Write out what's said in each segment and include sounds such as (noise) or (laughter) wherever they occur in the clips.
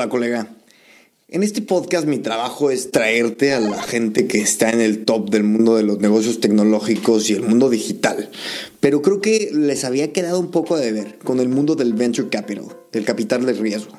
Hola, colega. En este podcast mi trabajo es traerte a la gente que está en el top del mundo de los negocios tecnológicos y el mundo digital. Pero creo que les había quedado un poco de ver con el mundo del venture capital, del capital de riesgo.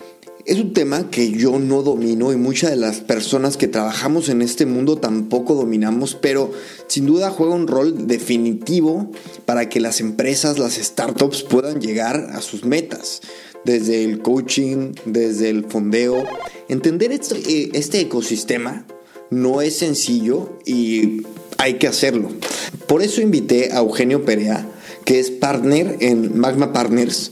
Es un tema que yo no domino y muchas de las personas que trabajamos en este mundo tampoco dominamos, pero sin duda juega un rol definitivo para que las empresas, las startups puedan llegar a sus metas desde el coaching, desde el fondeo. Entender este, eh, este, ecosistema no es sencillo y hay que hacerlo. Por eso invité a Eugenio Perea, que es partner en Magma Partners,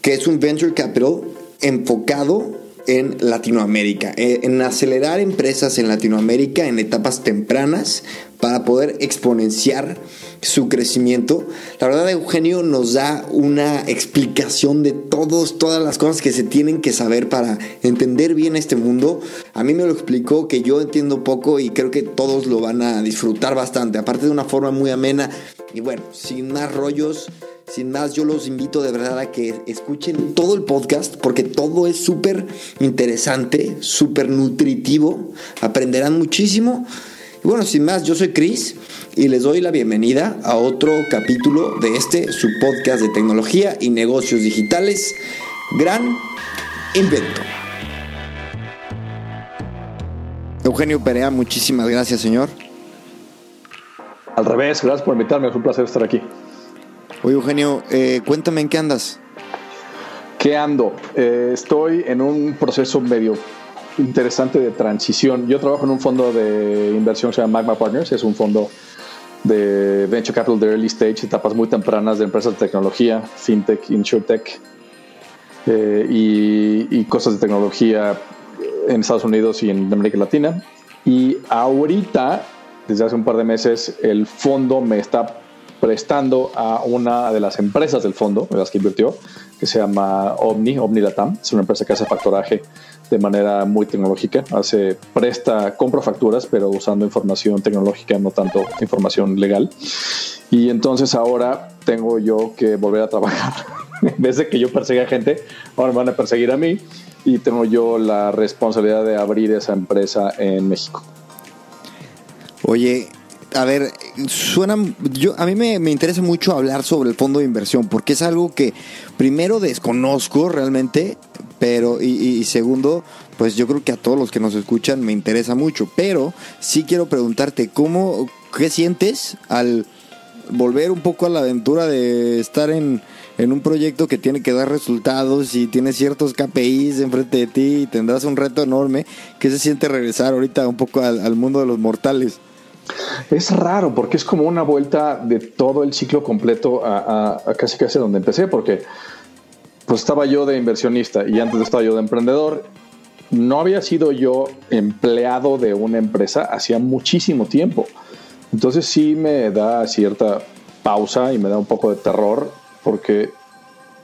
que es un venture capital enfocado en Latinoamérica, eh, en acelerar empresas en Latinoamérica en etapas tempranas para poder exponenciar su crecimiento. La verdad, Eugenio nos da una explicación de todos, todas las cosas que se tienen que saber para entender bien este mundo. A mí me lo explicó que yo entiendo poco y creo que todos lo van a disfrutar bastante, aparte de una forma muy amena. Y bueno, sin más rollos, sin más, yo los invito de verdad a que escuchen todo el podcast porque todo es súper interesante, súper nutritivo, aprenderán muchísimo. Y bueno, sin más, yo soy Chris y les doy la bienvenida a otro capítulo de este, su podcast de tecnología y negocios digitales, Gran Invento. Eugenio Perea, muchísimas gracias, señor. Al revés, gracias por invitarme, es un placer estar aquí. Oye, Eugenio, eh, cuéntame en qué andas. ¿Qué ando? Eh, estoy en un proceso medio interesante de transición. Yo trabajo en un fondo de inversión que se llama Magma Partners, es un fondo de venture capital de early stage, etapas muy tempranas de empresas de tecnología, fintech, insurtech eh, y, y, cosas de tecnología en Estados Unidos y en América Latina. Y ahorita, desde hace un par de meses, el fondo me está prestando a una de las empresas del fondo, de las que invirtió, que se llama Omni, Omni Latam. Es una empresa que hace factoraje de manera muy tecnológica. Hace, presta, compra facturas, pero usando información tecnológica, no tanto información legal. Y entonces ahora tengo yo que volver a trabajar. (laughs) en vez de que yo persiga gente, ahora me van a perseguir a mí y tengo yo la responsabilidad de abrir esa empresa en México. Oye, a ver, suena, yo, a mí me, me, interesa mucho hablar sobre el fondo de inversión, porque es algo que primero desconozco realmente, pero, y, y, segundo, pues yo creo que a todos los que nos escuchan me interesa mucho, pero sí quiero preguntarte, ¿cómo, qué sientes al volver un poco a la aventura de estar en, en un proyecto que tiene que dar resultados y tiene ciertos KPIs enfrente de ti y tendrás un reto enorme, ¿qué se siente regresar ahorita un poco al, mundo de los mortales? Es raro porque es como una vuelta de todo el ciclo completo a, a, casi casi donde empecé, porque pues estaba yo de inversionista y antes estaba yo de emprendedor. No había sido yo empleado de una empresa hacía muchísimo tiempo. Entonces sí me da cierta pausa y me da un poco de terror porque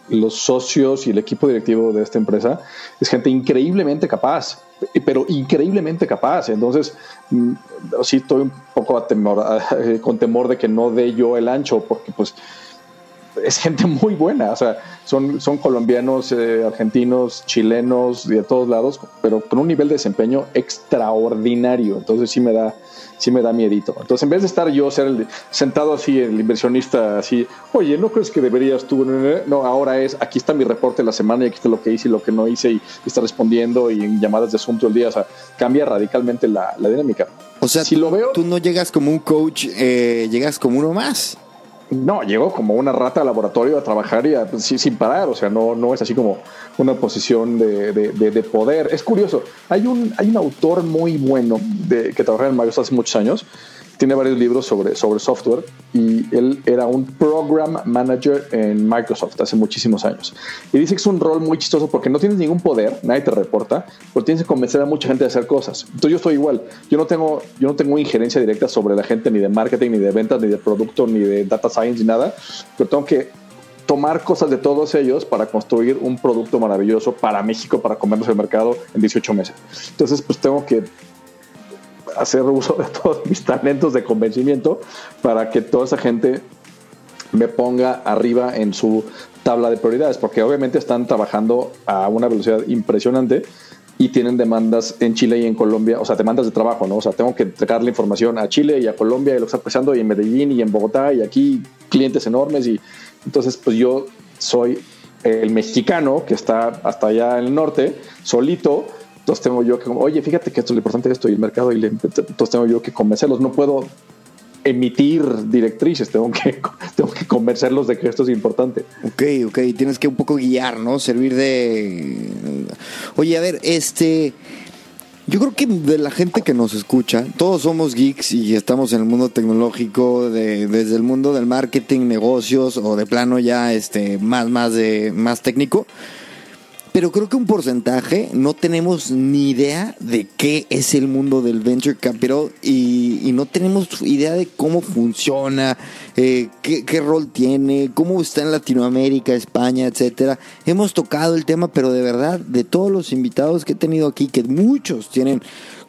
los socios y el equipo directivo de esta empresa es gente increíblemente capaz, pero increíblemente capaz. Entonces, sí estoy un poco a temor, (laughs) con temor de que no dé yo el ancho, porque pues es gente muy buena, o sea, son, son colombianos, eh, argentinos, chilenos, de todos lados, pero con un nivel de desempeño extraordinario. Entonces sí me da, sí me da miedito. Entonces, en vez de estar yo ser el, sentado así, el inversionista así, oye, ¿no crees que deberías tú? No, ahora es, aquí está mi reporte de la semana y aquí está lo que hice y lo que no hice y, está respondiendo y en llamadas de asunto el día. O sea, cambia radicalmente la, la dinámica. O sea, si tú, lo veo, tú no llegas como un coach, eh, llegas como uno más. No, llego como una rata al laboratorio a trabajar y a, sí, sin parar, o sea, no, no es así como una posición de, de, de, de, poder. Es curioso, hay un, hay un autor muy bueno que trabaja en Microsoft hace muchos años, tiene varios libros sobre, sobre software y él era un program manager en Microsoft hace muchísimos años. Y dice que es un rol muy chistoso porque no tienes ningún poder, nadie te reporta, pero tienes que convencer a mucha gente de hacer cosas. Entonces yo estoy igual, yo no tengo, yo no tengo injerencia directa sobre la gente ni de marketing, ni de ventas, ni de producto, ni de data science, ni nada, pero tengo que tomar cosas de todos ellos para construir un producto maravilloso para México, para comernos el mercado en 18 meses. Entonces, pues tengo que hacer uso de (laughs) todos mis talentos de convencimiento para que toda esa gente me ponga arriba en su tabla de prioridades, porque obviamente están trabajando a una velocidad impresionante y tienen demandas en Chile y en Colombia, o sea, demandas de trabajo, ¿no? O sea, tengo que entregar la información a Chile y a Colombia y lo que está pasando y en Medellín y en Bogotá y aquí clientes enormes y entonces pues yo soy el mexicano que está hasta allá en el norte, solito, entonces tengo yo que, oye, fíjate que esto es lo importante de esto y el mercado, y entonces tengo yo que convencerlos. No puedo emitir directrices, tengo que, (laughs) tengo que convencerlos de que esto es importante. Ok, ok, tienes que un poco guiar, ¿no? Servir de... Oye, a ver, este... Yo creo que de la gente que nos escucha, todos somos geeks y estamos en el mundo tecnológico, de, desde el mundo del marketing, negocios o de plano ya este más más de más técnico. Pero creo que un porcentaje no tenemos ni idea de qué es el mundo del venture capital y, no tenemos idea de cómo funciona, eh, qué, rol tiene, cómo está en Latinoamérica, España, etcétera. Hemos tocado el tema, pero de verdad, de todos los invitados que he tenido aquí, que muchos tienen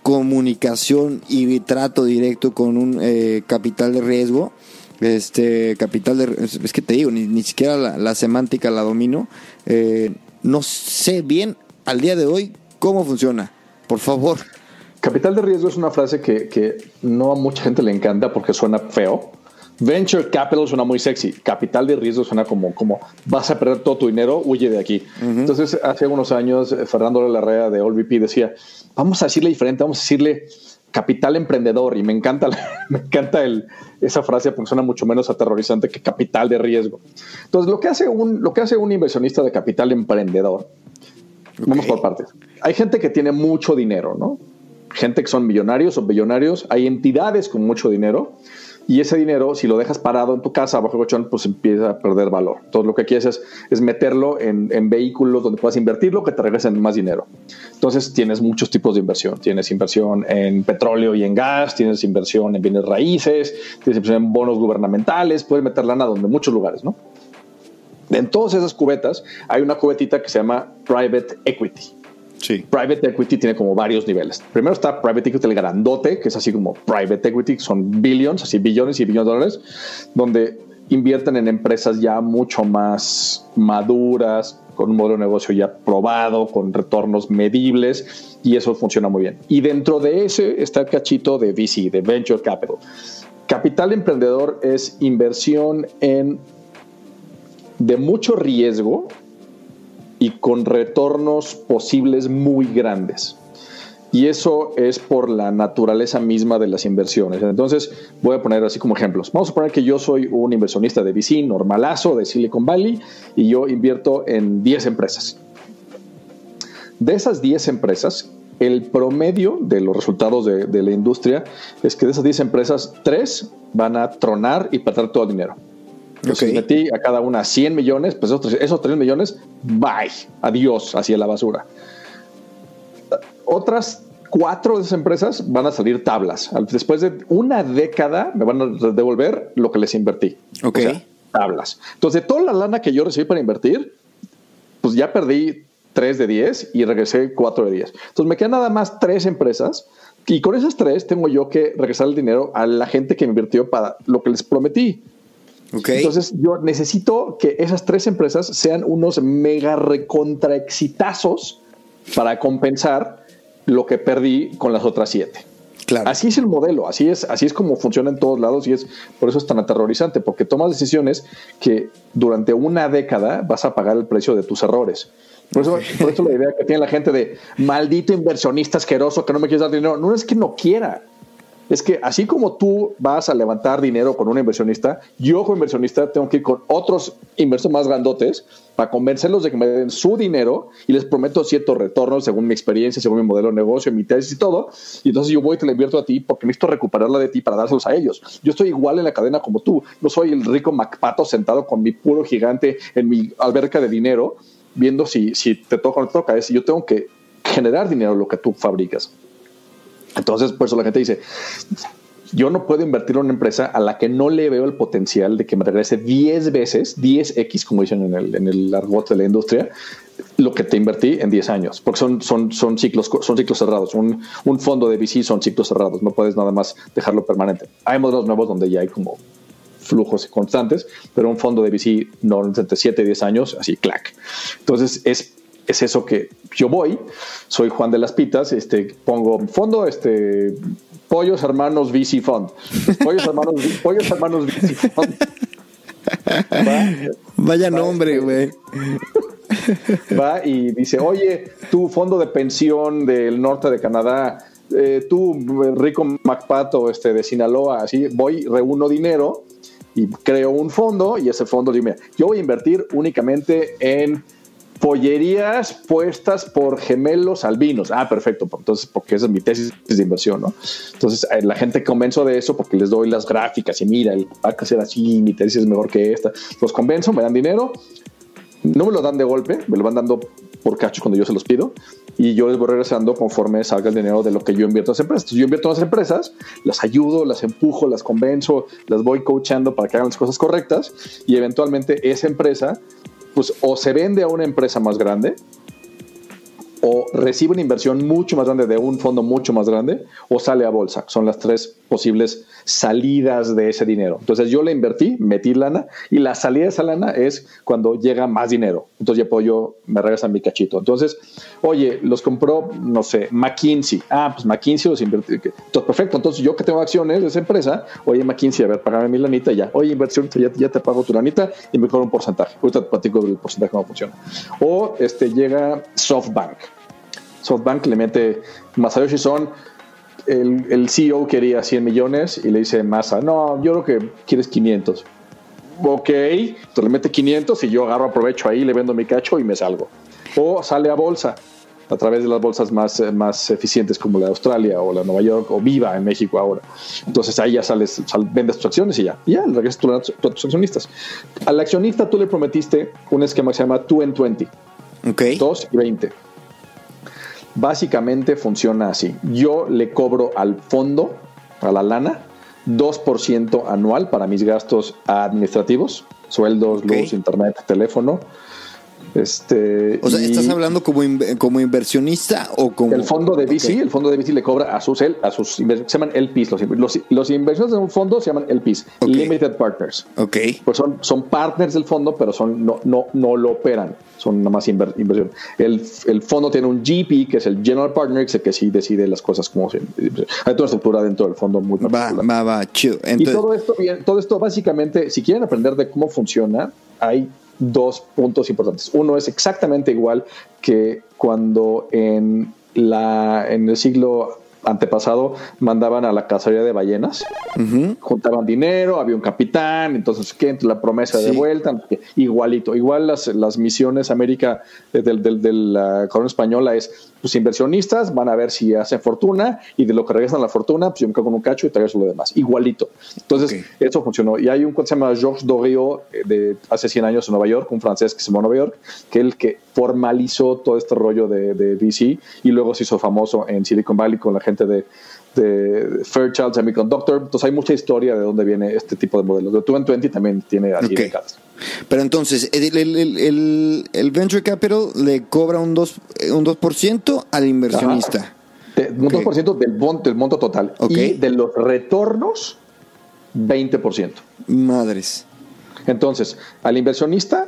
comunicación y trato directo con un eh, capital de riesgo, este capital de es que te digo ni, ni siquiera la, semántica la domino eh, no sé bien al día de hoy cómo funciona. Por favor. Capital de riesgo es una frase que, no a mucha gente le encanta porque suena feo. Venture capital suena muy sexy. Capital de riesgo suena como, como vas a perder todo tu dinero, huye de aquí. Entonces, hace unos años, eh, Fernando Larrea de OLVP decía, vamos a decirle diferente, vamos a decirle capital emprendedor. Y me encanta, (laughs) me encanta el, esa frase porque suena mucho menos aterrorizante que capital de riesgo. Entonces, lo que hace un, lo que hace un inversionista de capital emprendedor, vamos por partes. Hay gente que tiene mucho dinero, ¿no? Gente que son millonarios o billonarios, hay entidades con mucho dinero y ese dinero, si lo dejas parado en tu casa bajo el colchón, pues empieza a perder valor. Entonces lo que quieres es, es meterlo en, en, vehículos donde puedas invertirlo que te regresen más dinero. Entonces tienes muchos tipos de inversión. Tienes inversión en petróleo y en gas, tienes inversión en bienes raíces, tienes inversión en bonos gubernamentales, puedes meter lana donde muchos lugares, ¿no? En todas esas cubetas hay una cubetita que se llama private equity. Private equity tiene como varios niveles. Primero está private equity, el grandote, que es así como private equity, son billions, así billones y billones de dólares, donde invierten en empresas ya mucho más maduras, con un modelo de negocio ya probado, con retornos medibles, y eso funciona muy bien. Y dentro de ese está el cachito de VC, de Venture Capital. Capital emprendedor es inversión en de mucho riesgo y con retornos posibles muy grandes. Y eso es por la naturaleza misma de las inversiones. Entonces, voy a poner así como ejemplos. Vamos a poner que yo soy un inversionista de VC normalazo de Silicon Valley y yo invierto en 10 empresas. De esas 10 empresas, el promedio de los resultados de, la industria es que de esas 10 empresas, 3 van a tronar y perder todo el dinero. Si metí a cada una 100 millones, pues esos, esos 3 millones, bye, adiós, hacia la basura. Otras cuatro de esas empresas van a salir tablas. Después de una década me van a devolver lo que les invertí. Ok. tablas. Entonces, de toda la lana que yo recibí para invertir, pues ya perdí 3 de 10 y regresé 4 de 10. Entonces, me quedan nada más tres empresas y con esas tres tengo yo que regresar el dinero a la gente que me invirtió para lo que les prometí. Entonces yo necesito que esas tres empresas sean unos mega recontraexitazos para compensar lo que perdí con las otras siete. Claro. Así es el modelo, así es, así es como funciona en todos lados y es por eso es tan aterrorizante, porque tomas decisiones que durante una década vas a pagar el precio de tus errores. Por eso, por eso la idea que tiene la gente de maldito inversionista asqueroso que no me quiere dar dinero, no es que no quiera, es que así como tú vas a levantar dinero con un inversionista, yo como inversionista tengo que ir con otros inversores más grandotes para convencerlos de que me den su dinero y les prometo ciertos retornos según mi experiencia, según mi modelo de negocio, mi tesis y todo. Y entonces yo voy y te la invierto a ti porque necesito recuperarla de ti para dárselos a ellos. Yo estoy igual en la cadena como tú. No soy el rico MacPato sentado con mi puro gigante en mi alberca de dinero viendo si, si te toca o no te toca. Es yo tengo que generar dinero lo que tú fabricas. Entonces, por eso la gente dice, yo no puedo invertir en una empresa a la que no le veo el potencial de que me regrese 10 veces, 10x, como dicen en el, en el argot de la industria, lo que te invertí en 10 años, porque son, son, son, ciclos, son ciclos cerrados. Un, un fondo de VC son ciclos cerrados, no puedes nada más dejarlo permanente. Hay modelos nuevos donde ya hay como flujos constantes, pero un fondo de VC no entre 7 y 10 años, así, clac. Entonces es es eso que yo voy, soy Juan de las Pitas, este, pongo fondo, este, Pollos Hermanos VC Fund. Pollos Hermanos, Pollos Hermanos VC Fund. (laughs) Vaya nombre, güey. Va y dice, oye, tu fondo de pensión del norte de Canadá, eh, tú, rico MacPato este, de Sinaloa, así, voy, reúno dinero y creo un fondo y ese fondo, dime, yo voy a invertir únicamente en pollerías puestas por gemelos albinos. Ah, perfecto. Entonces, porque esa es mi tesis de inversión, ¿no? Entonces, eh, la gente convenzo de eso porque les doy las gráficas y mira, el va a ser así, mi tesis es mejor que esta. Los convenzo, me dan dinero. No me lo dan de golpe, me lo van dando por cacho cuando yo se los pido y yo les voy regresando conforme salga el dinero de lo que yo invierto en las empresas. Yo invierto en las empresas, las ayudo, las empujo, las convenzo, las voy coachando para que hagan las cosas correctas y eventualmente esa empresa pues o se vende a una empresa más grande o recibe una inversión mucho más grande de un fondo mucho más grande o sale a bolsa. Son las tres posibles salidas de ese dinero. Entonces yo le invertí, metí lana y la salida de esa lana es cuando llega más dinero. Entonces ya puedo yo, me regresan mi cachito. Entonces, oye, los compró, no sé, McKinsey. Ah, pues McKinsey los invertí. Entonces, perfecto. Entonces yo que tengo acciones de esa empresa, oye, McKinsey, a ver, pagame mi lanita ya. Oye, inversión, ya, ya te pago tu lanita y me cobro un porcentaje. Ahorita te platico del porcentaje cómo funciona. O este, llega SoftBank. SoftBank le mete Masayoshi Son el, el, CEO quería 100 millones y le dice Massa, no, yo creo que quieres 500. Ok, entonces le mete 500 y yo agarro aprovecho ahí, le vendo mi cacho y me salgo. O sale a bolsa a través de las bolsas más, más eficientes como la de Australia o la de Nueva York o Viva en México ahora. Entonces ahí ya sales, vendes tus acciones y ya, y ya regresas a tus accionistas. Al accionista tú le prometiste un esquema que se llama 2 en 20. Ok. 2 y 20 básicamente funciona así. Yo le cobro al fondo, a la lana, 2% anual para mis gastos administrativos, sueldos, luz, internet, teléfono. Este, o sea, ¿estás hablando como, como inversionista o como...? El fondo de VC, el fondo de VC le cobra a sus, a sus se llaman LPs, los, los, los inversiones de un fondo se llaman LPs, Limited Partners. Ok. Pues son, son partners del fondo, pero son, no, no, no lo operan, son nada más inversión. El, el, fondo tiene un GP, que es el General Partner, que sí decide las cosas como se... Hay toda una estructura dentro del fondo muy Va, va, va, chido. y todo esto, todo esto básicamente, si quieren aprender de cómo funciona, hay dos puntos importantes. Uno es exactamente igual que cuando en, la, en el siglo antepasado mandaban a la cacería de ballenas, juntaban dinero, había un capitán, entonces ¿qué? la promesa de vuelta, igualito, igual las, las misiones América eh, del, del, de la corona española es pues inversionistas van a ver si hacen fortuna y de lo que regresan la fortuna, pues yo me quedo con un cacho y regreso lo demás. Igualito. Entonces, eso funcionó. Y hay un que se llama Georges Doriot eh, de hace 100 años en Nueva York, un francés que se llama Nueva York, que es el que formalizó todo este rollo de, de VC y luego se hizo famoso en Silicon Valley con la gente de, de Fairchild Semiconductor. Entonces hay mucha historia de dónde viene este tipo de modelos. De 220 también tiene así de pero entonces, el, Venture Capital le cobra un 2%, un 2 al inversionista. un 2% del, monto, del monto total. Y de los retornos, 20%. Madres. Entonces, al inversionista,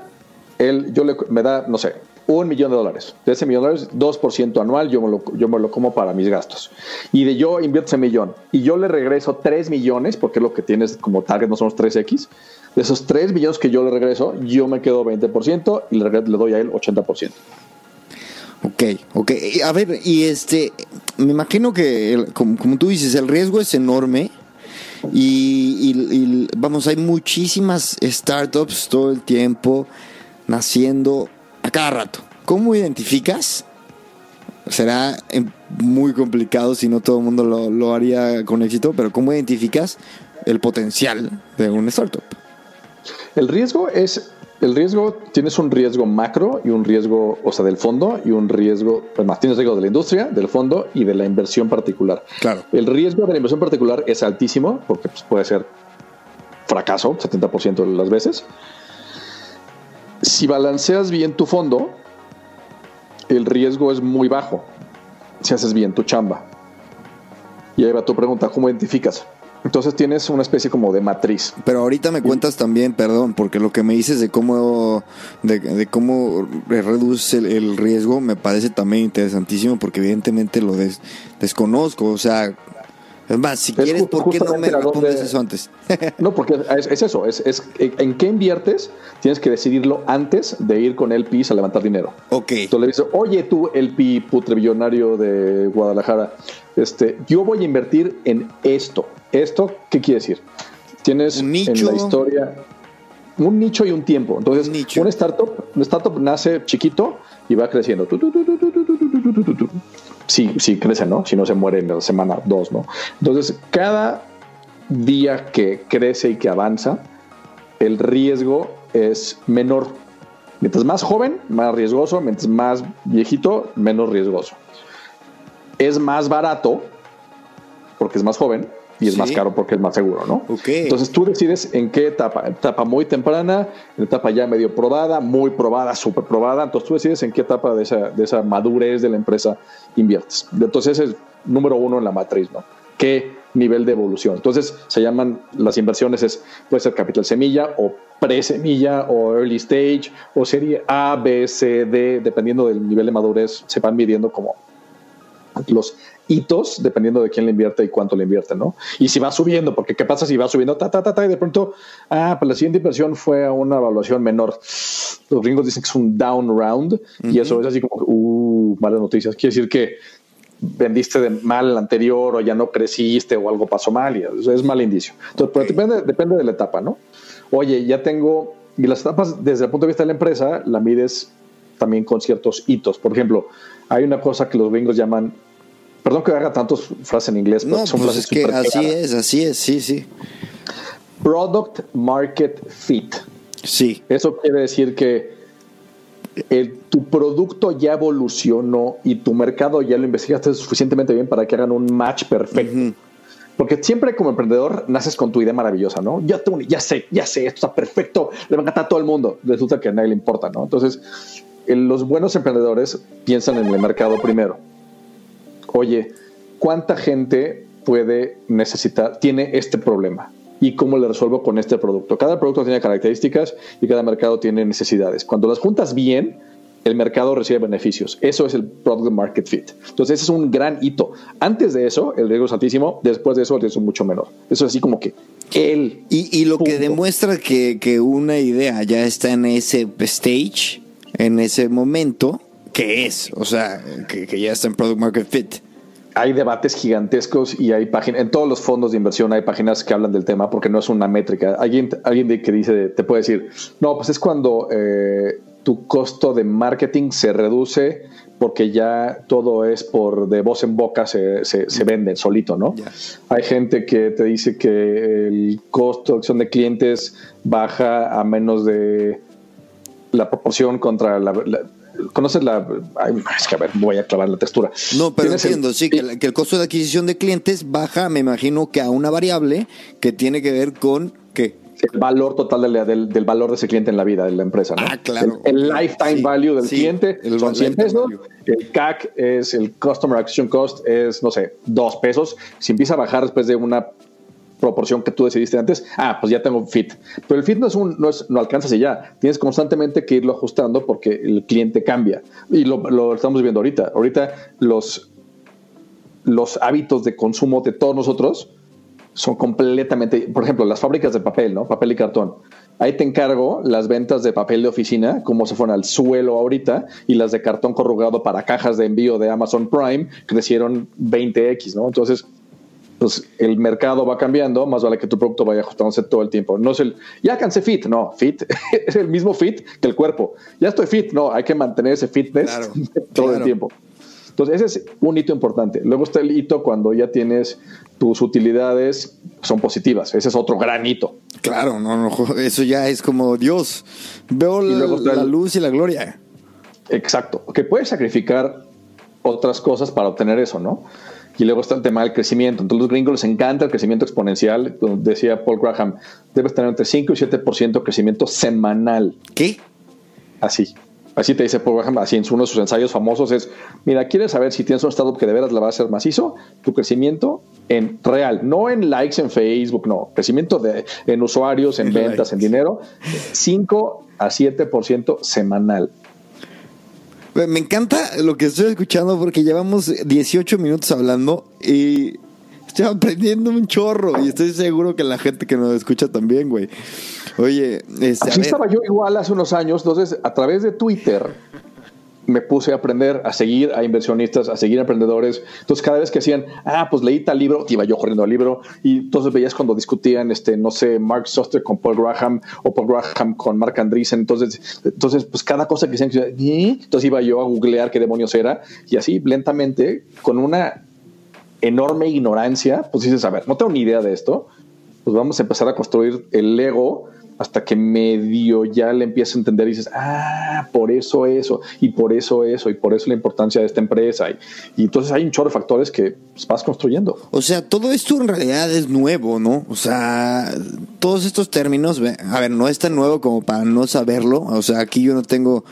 él, yo le, me da, no sé, un millón de dólares. De ese millón de dólares, 2% anual, yo me, lo, yo me lo como para mis gastos. Y de yo invierto ese millón y yo le regreso 3 millones, porque es lo que tienes como target, no somos 3X. De esos 3 millones que yo le regreso, yo me quedo 20% y le, doy a él 80%. Ok, ok. A ver, y este, me imagino que, como, tú dices, el riesgo es enorme. Y, vamos, hay muchísimas startups todo el tiempo naciendo cada rato. ¿Cómo identificas? Será em, muy complicado si no todo el mundo lo, lo haría con éxito, pero ¿cómo identificas el potencial de un startup? El riesgo es el riesgo, tienes un riesgo macro y un riesgo, o sea, del fondo y un riesgo, además tienes riesgo de la industria, del fondo y de la inversión particular. Claro. El riesgo de la inversión particular es altísimo porque pues, puede ser fracaso 70% de las veces. Si balanceas bien tu fondo, el riesgo es muy bajo si haces bien tu chamba. Y ahí va tu pregunta, ¿cómo identificas? Entonces tienes una especie como de matriz. Pero ahorita me cuentas también, perdón, porque lo que me dices de cómo, de, cómo reduce el, riesgo me parece también interesantísimo porque evidentemente lo desconozco. O sea, es más, si quieres, ¿por qué no me respondes eso antes? no, porque es, eso, es, es, en qué inviertes, tienes que decidirlo antes de ir con el PIS a levantar dinero. Ok. Entonces le dices, oye tú, el PI putrebillonario de Guadalajara, este, yo voy a invertir en esto. ¿Esto qué quiere decir? Tienes en la historia un nicho y un tiempo. Entonces, un, startup, un startup nace chiquito y va creciendo. Sí, sí crece, ¿no? Si no se muere en la semana dos, ¿no? Entonces, cada día que crece y que avanza, el riesgo es menor. Mientras más joven, más riesgoso. Mientras más viejito, menos riesgoso. Es más barato, porque es más joven, y es más caro porque es más seguro, ¿no? Entonces tú decides en qué etapa, etapa muy temprana, en etapa ya medio probada, muy probada, súper probada, entonces tú decides en qué etapa de esa, de esa madurez de la empresa inviertes. Entonces ese es número uno en la matriz, ¿no? ¿Qué nivel de evolución? Entonces se llaman las inversiones, es, puede ser capital semilla o pre-semilla o early stage o serie A, B, C, D, dependiendo del nivel de madurez, se van midiendo como los hitos dependiendo de quién le invierte y cuánto le invierte, ¿no? Y si va subiendo, porque ¿qué pasa si va subiendo, ta, ta, ta, ta, y de pronto, ah, pues la siguiente inversión fue a una evaluación menor. Los gringos dicen que es un down round y eso es así como, uh, malas noticias. Quiere decir que vendiste de mal el anterior o ya no creciste o algo pasó mal y eso es mal indicio. Entonces, pero depende, depende de la etapa, ¿no? Oye, ya tengo, y las etapas desde el punto de vista de la empresa, la mides también con ciertos hitos. Por ejemplo, hay una cosa que los gringos llaman Perdón que haga tantas frases en inglés, pero son pues es que así es, así es, sí, sí. Product Market Fit. Sí. Eso quiere decir que tu producto ya evolucionó y tu mercado ya lo investigaste suficientemente bien para que hagan un match perfecto. Porque siempre como emprendedor naces con tu idea maravillosa, ¿no? Ya, ya sé, ya sé, esto está perfecto, le va a encantar a todo el mundo. Resulta que a nadie le importa, ¿no? Entonces, los buenos emprendedores piensan en el mercado primero oye, ¿cuánta gente puede necesitar, tiene este problema? ¿Y cómo le resuelvo con este producto? Cada producto tiene características y cada mercado tiene necesidades. Cuando las juntas bien, el mercado recibe beneficios. Eso es el product market fit. Entonces, ese es un gran hito. Antes de eso, el riesgo es altísimo. Después de eso, el riesgo es mucho menor. Eso es así como que el. Y, lo que demuestra que, que, una idea ya está en ese stage, en ese momento, ¿qué es? O sea, que, que ya está en product market fit hay debates gigantescos y hay páginas, en todos los fondos de inversión hay páginas que hablan del tema porque no es una métrica. Alguien, alguien que dice, te puede decir, no, pues es cuando eh, tu costo de marketing se reduce porque ya todo es por de voz en boca se, se, vende solito, ¿no? Hay gente que te dice que el costo de acción de clientes baja a menos de la proporción contra la ¿Conoces la.? es que a ver, voy a clavar la textura. No, pero entiendo, sí, que, el costo de adquisición de clientes baja, me imagino que a una variable que tiene que ver con qué. El valor total del, del, valor de ese cliente en la vida de la empresa. ¿no? Ah, claro. El, lifetime value del cliente el son 100 pesos. El CAC es el Customer Acquisition Cost, es, no sé, 2 pesos. Si empieza a bajar después de una proporción que tú decidiste antes, ah, pues ya tengo fit. Pero el fit no es un, no, es, no alcanzas y ya. Tienes constantemente que irlo ajustando porque el cliente cambia. Y lo, lo estamos viendo ahorita. Ahorita los, los hábitos de consumo de todos nosotros son completamente, por ejemplo, las fábricas de papel, ¿no? Papel y cartón. ahí te encargo las ventas de papel de oficina, como se fueron al suelo ahorita, y las de cartón corrugado para cajas de envío de Amazon Prime crecieron 20x, ¿no? Entonces, pues el mercado va cambiando, más vale que tu producto vaya ajustándose todo el tiempo. No es el, ya alcancé fit, no, fit (laughs) es el mismo fit que el cuerpo. Ya estoy fit, no, hay que mantener ese fitness (laughs) todo el tiempo. Entonces, ese es un hito importante. Luego está el hito cuando ya tienes tus utilidades son positivas. Ese es otro gran hito. Claro, no, no, eso ya es como Dios. Veo la, luz y la gloria. Exacto. Que puedes sacrificar otras cosas para obtener eso, ¿no? Y luego está el tema del crecimiento. Entonces, los gringos les encanta el crecimiento exponencial. Decía Paul Graham, debes tener entre 5 y 7% crecimiento semanal. ¿Qué? Así. Así te dice Paul Graham, así en uno de sus ensayos famosos es, mira, ¿quieres saber si tienes un startup que de veras la va a hacer macizo? Tu crecimiento en real, no en likes en Facebook, no, crecimiento de, en usuarios, en, ventas, en dinero, 5 a 7% semanal. Me encanta lo que estoy escuchando porque llevamos 18 minutos hablando y estoy aprendiendo un chorro y estoy seguro que la gente que nos escucha también, güey. Oye, este, Así estaba yo igual hace unos años, entonces a través de Twitter me puse a aprender a seguir a inversionistas, a seguir a emprendedores. Entonces, cada vez que hacían, ah, pues leí tal libro, iba yo corriendo al libro. Y entonces veías cuando discutían, este, no sé, Mark Soster con Paul Graham o Paul Graham con Mark Andreessen. Entonces, entonces pues cada cosa que decían, entonces iba yo a googlear qué demonios era. Y así, lentamente, con una enorme ignorancia, pues dices, a ver, no tengo ni idea de esto. Pues vamos a empezar a construir el Lego hasta que medio ya le empiezas a entender y dices, ah, por eso eso, y por eso eso, y por eso la importancia de esta empresa. Y, entonces hay un chorro de factores que pues, vas construyendo. O sea, todo esto en realidad es nuevo, ¿no? O sea, todos estos términos, a ver, no es tan nuevo como para no saberlo. O sea, aquí yo no tengo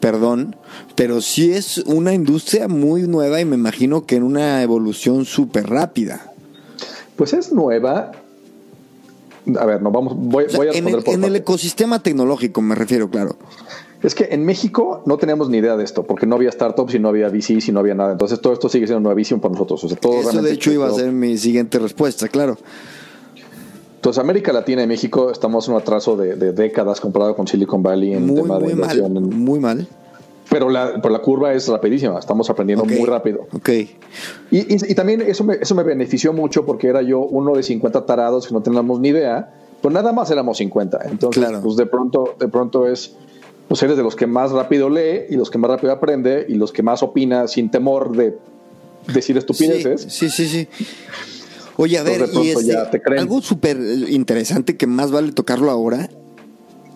perdón, pero sí es una industria muy nueva y me imagino que en una evolución súper rápida. Pues es nueva, a ver, no vamos, voy, a responder en el, En el ecosistema tecnológico me refiero, claro. Es que en México no teníamos ni idea de esto, porque no había startups y no había VCs y no había nada. Entonces todo esto sigue siendo una visión para nosotros. O sea, todo Eso de hecho iba a ser mi siguiente respuesta, claro. Entonces América Latina y México estamos en un atraso de, décadas comparado con Silicon Valley en tema de inversión. muy mal. Pero la, la curva es rapidísima, estamos aprendiendo muy rápido. Ok. Y, y, también eso me, eso me benefició mucho porque era yo uno de 50 tarados que no teníamos ni idea, pues nada más éramos 50. Entonces, pues de pronto, de pronto es, pues eres de los que más rápido lee y los que más rápido aprende y los que más opina sin temor de decir estupideces. Sí, sí, sí. Oye, a ver, y este, algo súper interesante que más vale tocarlo ahora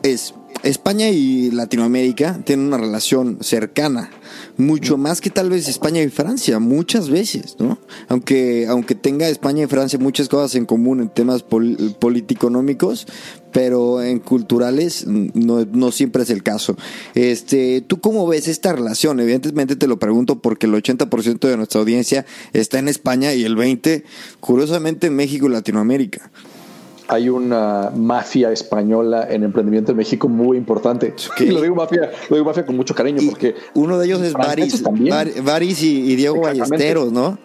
es España y Latinoamérica tienen una relación cercana, mucho más que tal vez España y Francia, muchas veces, ¿no? Aunque, aunque tenga España y Francia muchas cosas en común en temas político-económicos, pero en culturales no, no, siempre es el caso. Este, ¿Tú cómo ves esta relación? Evidentemente te lo pregunto porque el 80% de nuestra audiencia está en España y el 20% curiosamente en México y Latinoamérica hay una mafia española en emprendimiento en México muy importante. Y lo digo mafia, lo digo mafia con mucho cariño porque uno de ellos es Baris, Baris y, Diego Ballesteros, ¿no?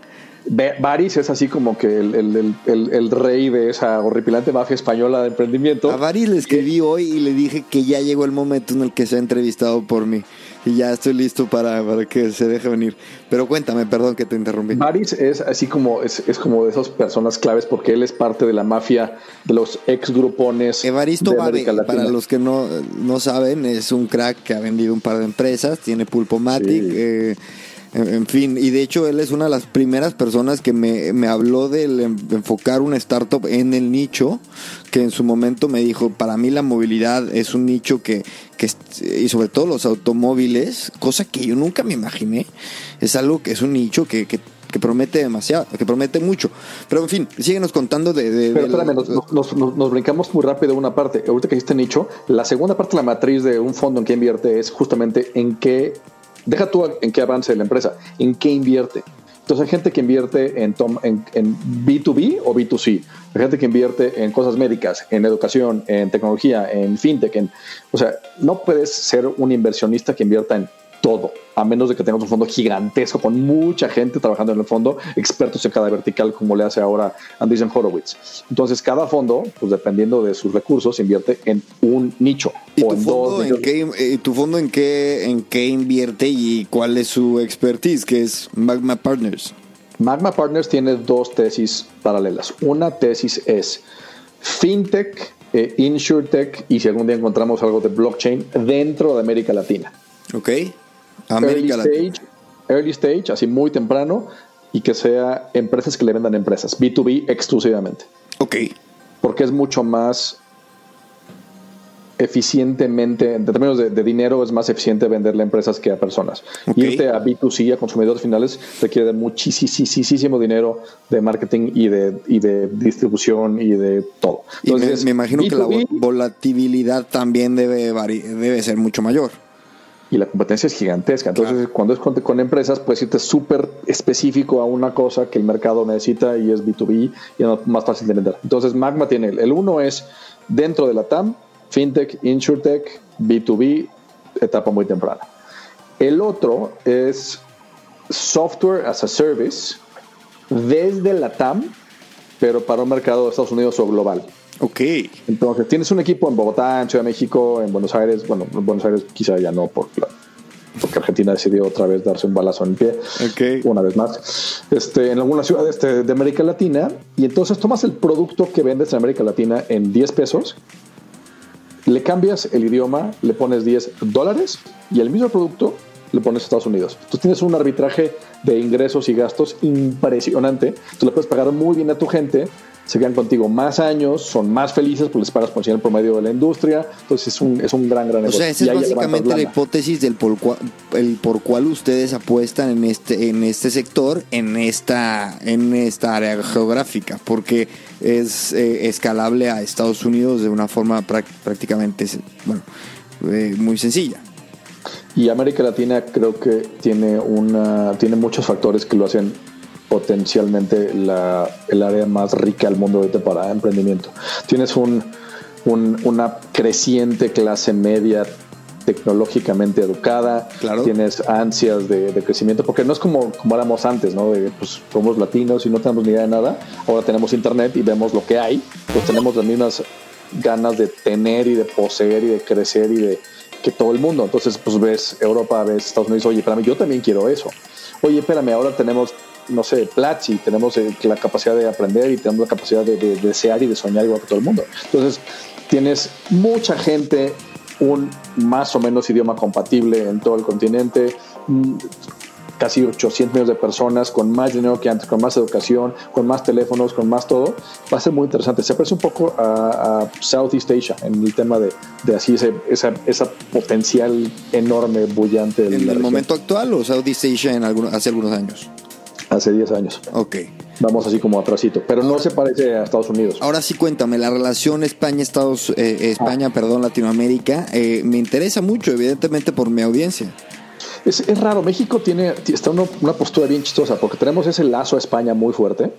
Baris es así como que el, el, rey de esa horripilante mafia española de emprendimiento. A Baris le escribí hoy y le dije que ya llegó el momento en el que se ha entrevistado por mí y ya estoy listo para, que se deje venir. Pero cuéntame, perdón que te interrumpí. Baris es así como es, como de esas personas claves porque él es parte de la mafia de los ex grupones. Evaristo Babe, para los que no, no saben, es un crack que ha vendido un par de empresas, tiene Pulpomatic. Eh, en, fin, y de hecho él es una de las primeras personas que me, me habló de enfocar una startup en el nicho, que en su momento me dijo, para mí la movilidad es un nicho que, que, y sobre todo los automóviles, cosa que yo nunca me imaginé, es algo que es un nicho que, que promete demasiado, que promete mucho. Pero en fin, síguenos contando de... Pero espérame, nos, nos, brincamos muy rápido una parte. Ahorita que hiciste nicho, la segunda parte de la matriz de un fondo en que invierte es justamente en qué deja tú en qué avance la empresa, en qué invierte. Entonces hay gente que invierte en, en, B2B o B2C. Hay gente que invierte en cosas médicas, en educación, en tecnología, en fintech. En, o sea, no puedes ser un inversionista que invierta en todo, a menos de que tengas un fondo gigantesco con mucha gente trabajando en el fondo, expertos en cada vertical, como le hace ahora Andreessen Horowitz. Entonces, cada fondo, pues dependiendo de sus recursos, invierte en un nicho ¿Y o tu en fondo, dos en qué, eh, tu fondo en qué, en qué invierte y cuál es su expertise, que es Magma Partners? Magma Partners tiene dos tesis paralelas. Una tesis es FinTech, eh, InsurTech y si algún día encontramos algo de blockchain dentro de América Latina. ¿Ok? Early Latina. stage, early stage, así muy temprano y que sea empresas que le vendan empresas, B2B exclusivamente. Ok. porque es mucho más eficientemente, en términos de, de dinero, es más eficiente venderle a empresas que a personas. Ok. Irte a B2C, a consumidores finales, requiere de muchísimo dinero de marketing y de, y de distribución y de todo. Y me, Entonces, me imagino que la B2B vol- volatilidad también debe, debe ser mucho mayor. Y la competencia es gigantesca. Entonces, cuando es con, con empresas, puedes irte súper específico a una cosa que el mercado necesita y es B2B y es más fácil de vender. Entonces, Magma tiene el, el uno es dentro de la TAM, FinTech, InsurTech, B2B, etapa muy temprana. El otro es Software as a Service desde la TAM, pero para un mercado de Estados Unidos o global. Ok. Entonces, tienes un equipo en Bogotá, en Ciudad de México, en Buenos Aires. Bueno, en Buenos Aires quizá ya no, por la- porque Argentina decidió otra vez darse un balazo en el pie. Ok. Una vez más. Este, en alguna ciudad este, de América Latina. Y entonces tomas el producto que vendes en América Latina en 10 pesos, le cambias el idioma, le pones 10 dólares y el mismo producto le pones a Estados Unidos. Tú tienes un arbitraje de ingresos y gastos impresionante. Tú le puedes pagar muy bien a tu gente, se quedan contigo más años, son más felices porque les pagas por del promedio de la industria. Entonces es un, es un gran, gran O negocio. sea, esa es básicamente la hipótesis del por cual, el por cual ustedes apuestan en este, en este sector, en esta, en esta área geográfica, porque es eh, escalable a Estados Unidos de una forma prácticamente, bueno, eh, muy sencilla. Y América Latina creo que tiene una tiene muchos factores que lo hacen potencialmente la, el área más rica del mundo ahorita para emprendimiento. Tienes un, un- una creciente clase media tecnológicamente educada, Claro. tienes ansias de, de crecimiento, porque no es como, como éramos antes, ¿no? De, pues somos latinos y no tenemos ni idea de nada, ahora tenemos internet y vemos lo que hay, pues tenemos las mismas ganas de tener y de poseer y de crecer y de que todo el mundo. Entonces, pues ves Europa, ves Estados Unidos, oye, espérame, yo también quiero eso. Oye, espérame, ahora tenemos, no sé, Platzi, tenemos eh, la capacidad de aprender y tenemos la capacidad de, de desear y de soñar igual que todo el mundo. Entonces, tienes mucha gente, un más o menos idioma compatible en todo el continente, casi 800 millones de personas, con más dinero que antes, con más educación, con más teléfonos, con más todo, va a ser muy interesante. Se parece un poco a, a Southeast Asia en el tema de, de así ese, esa, esa potencial enorme, bullante. ¿En el región. momento actual o Southeast Asia en algunos, hace algunos años? Hace 10 años. Ok. Vamos así como atrasito, pero no se parece a Estados Unidos. Ahora sí cuéntame, la relación España-Estados, eh, España, perdón, Latinoamérica, eh, me interesa mucho, evidentemente por mi audiencia. Es, es raro, México tiene está una, una postura bien chistosa porque tenemos ese lazo a España muy fuerte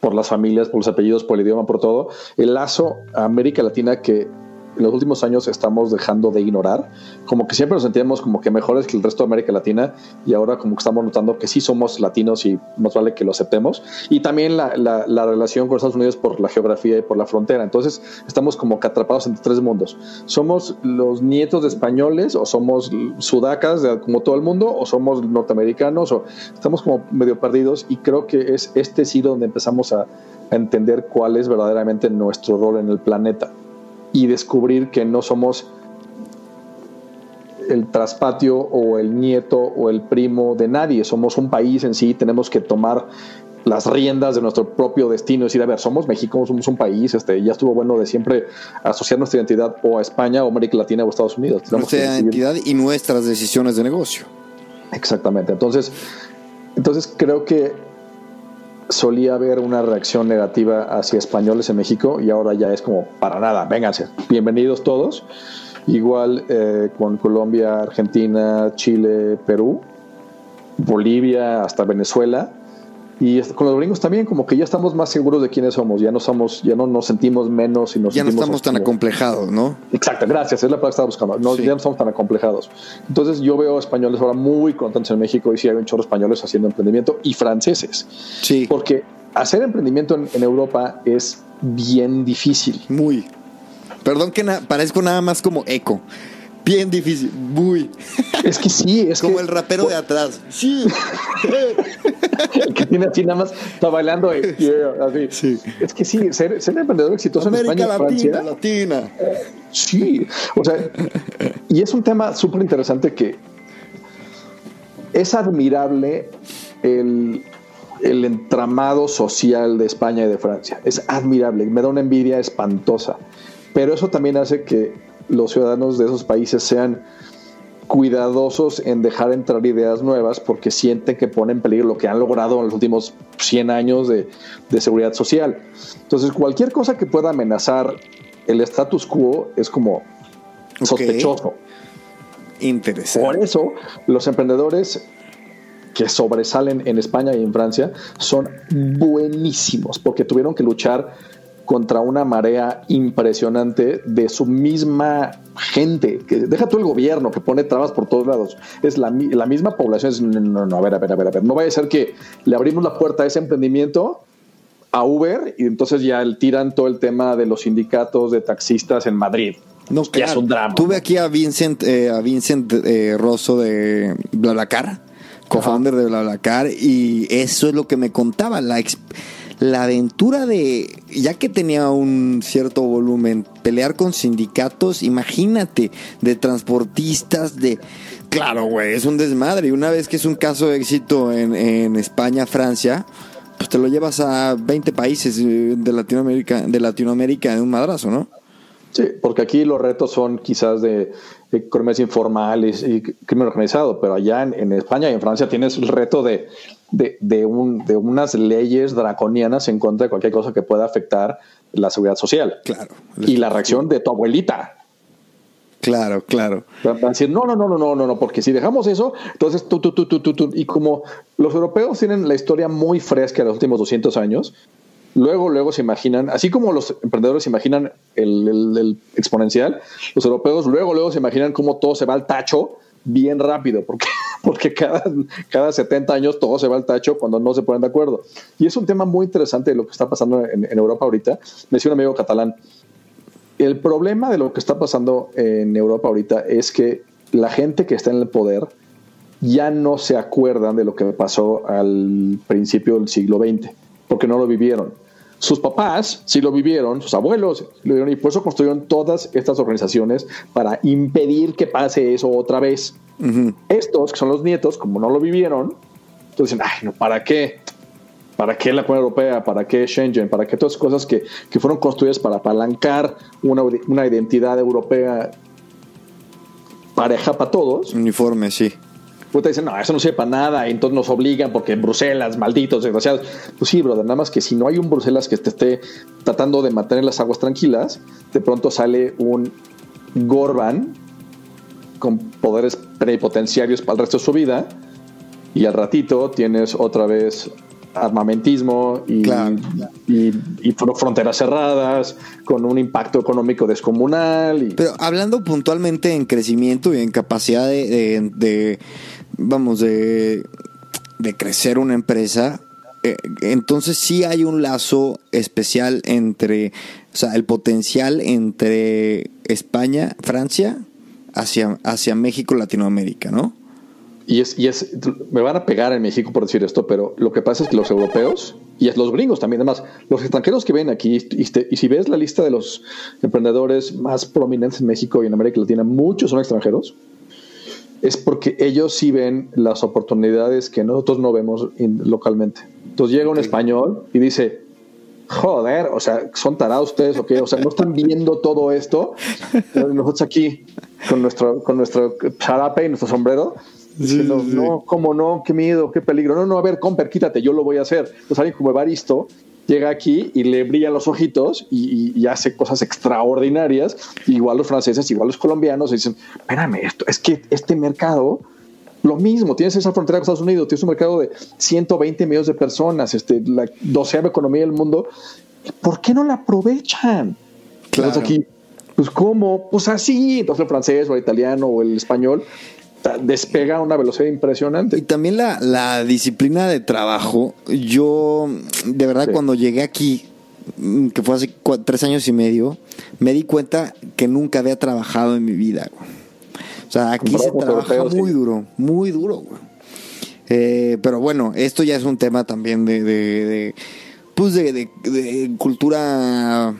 por las familias, por los apellidos, por el idioma, por todo. El lazo a América Latina que en los últimos años estamos dejando de ignorar, como que siempre nos sentíamos como que mejores que el resto de América Latina y ahora como que estamos notando que sí somos latinos y más vale que lo aceptemos. Y también la, la, la relación con Estados Unidos por la geografía y por la frontera. Entonces estamos como atrapados entre tres mundos. ¿Somos los nietos de españoles o somos sudacas como todo el mundo o somos norteamericanos o estamos como medio perdidos y creo que es este sí donde empezamos a entender cuál es verdaderamente nuestro rol en el planeta y descubrir que no somos el traspatio o el nieto o el primo de nadie, somos un país en sí, tenemos que tomar las riendas de nuestro propio destino, decir, a ver, somos México, somos un país, este, ya estuvo bueno de siempre asociar nuestra identidad o a España o América Latina o Estados Unidos. Nuestra identidad y nuestras decisiones de negocio. Exactamente. Entonces, entonces creo que solía haber una reacción negativa hacia españoles en México y ahora ya es como para nada, vénganse, bienvenidos todos. Igual eh, con Colombia, Argentina, Chile, Perú, Bolivia, hasta Venezuela. Y con los gringos también, como que ya estamos más seguros de quiénes somos, ya no somos, ya no nos sentimos menos y nos Ya no estamos tan acomplejados, ¿no? Exacto, gracias, es la palabra que estaba buscando. No, Ya no estamos tan acomplejados. Entonces yo veo españoles ahora muy contentos en México y sí hay un chorro españoles haciendo emprendimiento y franceses. Sí. Porque hacer emprendimiento en, en Europa es bien difícil. Muy. Perdón que parezco nada más como eco. Bien difícil, muy. Es que sí, es como el rapero de atrás. Sí. (laughs) el que tiene así nada más, está bailando así. Sí. Es que sí, ser, ser emprendedor exitoso en España Latina, Francia. Latina. Sí, o sea, y es un tema súper interesante que es admirable el, el entramado social de España y de Francia. Es admirable, me da una envidia espantosa. Pero eso también hace que los ciudadanos de esos países sean cuidadosos en dejar entrar ideas nuevas porque sienten que ponen en peligro lo que han logrado en los últimos 100 años de, seguridad social. Entonces, cualquier cosa que pueda amenazar el status quo es como sospechoso. Interesante. Por eso, los emprendedores que sobresalen en España y en Francia son buenísimos porque tuvieron que luchar contra una marea impresionante de su misma gente, que deja todo el gobierno que pone trabas por todos lados, es la, misma población, no, no, a ver, a ver, a ver, a ver, no vaya a ser que le abrimos la puerta a ese emprendimiento a Uber y entonces ya tiran todo el tema de los sindicatos de taxistas en Madrid. No, que es un drama. Tuve aquí a Vincent, eh, a Vincent eh, Rosso de BlaBlaCar, co-founder de BlaBlaCar, y eso es lo que me contaba, la la aventura de, ya que tenía un cierto volumen, pelear con sindicatos, imagínate, de transportistas, de... Claro, güey, es un desmadre. Y una vez que es un caso de éxito en, en España, Francia, pues te lo llevas a 20 países eh, de Latinoamérica, de Latinoamérica en un madrazo, ¿no? Sí, porque aquí los retos son quizás de, economía informal y, crimen organizado, pero allá en, España y en Francia tienes el reto de, de, un, de unas leyes draconianas en contra de cualquier cosa que pueda afectar la seguridad social. Claro. Y la reacción de tu abuelita. Claro, claro. Van a decir, no, no, no, no, no, no, no, porque si dejamos eso, entonces tú, tú, tú, tú, tú, tú. Y como los europeos tienen la historia muy fresca de los últimos 200 años, luego, luego se imaginan, así como los emprendedores se imaginan el, exponencial, los europeos luego, luego se imaginan cómo todo se va al tacho bien rápido, porque, (laughs) porque cada, cada 70 años todo se va al tacho cuando no se ponen de acuerdo. Y es un tema muy interesante de lo que está pasando en, Europa ahorita. Me decía un amigo catalán, el problema de lo que está pasando en Europa ahorita es que la gente que está en el poder ya no se acuerdan de lo que pasó al principio del siglo XX, porque no lo vivieron. Sus papás sí lo vivieron, sus abuelos lo vivieron y por eso construyeron todas estas organizaciones para impedir que pase eso otra vez. Estos, que son los nietos, como no lo vivieron, entonces dicen, ay, no, ¿para qué? ¿Para qué la Comunidad Europea? ¿Para qué Schengen? ¿Para qué todas esas cosas que, que fueron construidas para apalancar una, una identidad europea pareja para todos? Uniforme, sí te dicen, no, eso no sirve para nada, entonces nos obligan porque Bruselas, malditos, desgraciados. Pues sí, brother, nada más que si no hay un Bruselas que te esté tratando de mantener las aguas tranquilas, de pronto sale un Gorban con poderes plenipotenciarios para el resto de su vida, y al ratito tienes otra vez armamentismo y, y, fronteras cerradas, con un impacto económico descomunal. Pero hablando puntualmente en crecimiento y en capacidad de vamos, de, de crecer una empresa, eh, entonces sí hay un lazo especial entre, o sea, el potencial entre España, Francia, hacia, hacia México, Latinoamérica, ¿no? Y es, y es, me van a pegar en México por decir esto, pero lo que pasa es que los europeos y los gringos también, además, los extranjeros que ven aquí, y, y, si ves la lista de los emprendedores más prominentes en México y en América Latina, muchos son extranjeros es porque ellos sí ven las oportunidades que nosotros no vemos localmente. Entonces llega un español y dice, joder, o sea, son tarados ustedes o qué, o sea, no están viendo todo esto. Nosotros aquí con nuestro, con nuestro charape y nuestro sombrero, diciendo, no, cómo no, qué miedo, qué peligro. No, no, a ver, comper, quítate, yo lo voy a hacer. Entonces alguien como Evaristo llega aquí y le brillan los ojitos y, hace cosas extraordinarias. Igual los franceses, igual los colombianos dicen, espérame, esto, es que este mercado Lo mismo, tienes esa frontera con Estados Unidos, tienes un mercado de 120 millones de personas, este, la doceava economía del mundo. ¿Por qué no la aprovechan? Claro. aquí, pues ¿cómo? Pues así. Entonces el francés o el italiano o el español despega a una velocidad impresionante. Y también la, la disciplina de trabajo. Yo, de verdad, cuando llegué aquí, mm, que fue hace tres años y medio, me di cuenta que nunca había trabajado en mi vida. O sea, aquí se trabaja muy duro, muy duro. Eh, pero bueno, esto ya es un tema también de, de, de pues de, de cultura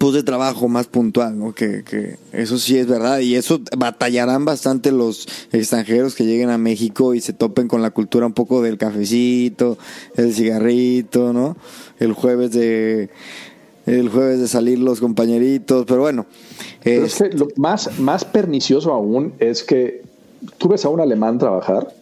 pues de trabajo más puntual, ¿no? Que, que, eso sí es verdad y eso batallarán bastante los extranjeros que lleguen a México y se topen con la cultura un poco del cafecito, el cigarrito, ¿no? El jueves de el jueves de salir los compañeritos, pero bueno. es que lo más, más pernicioso aún es que tú ves a un alemán trabajar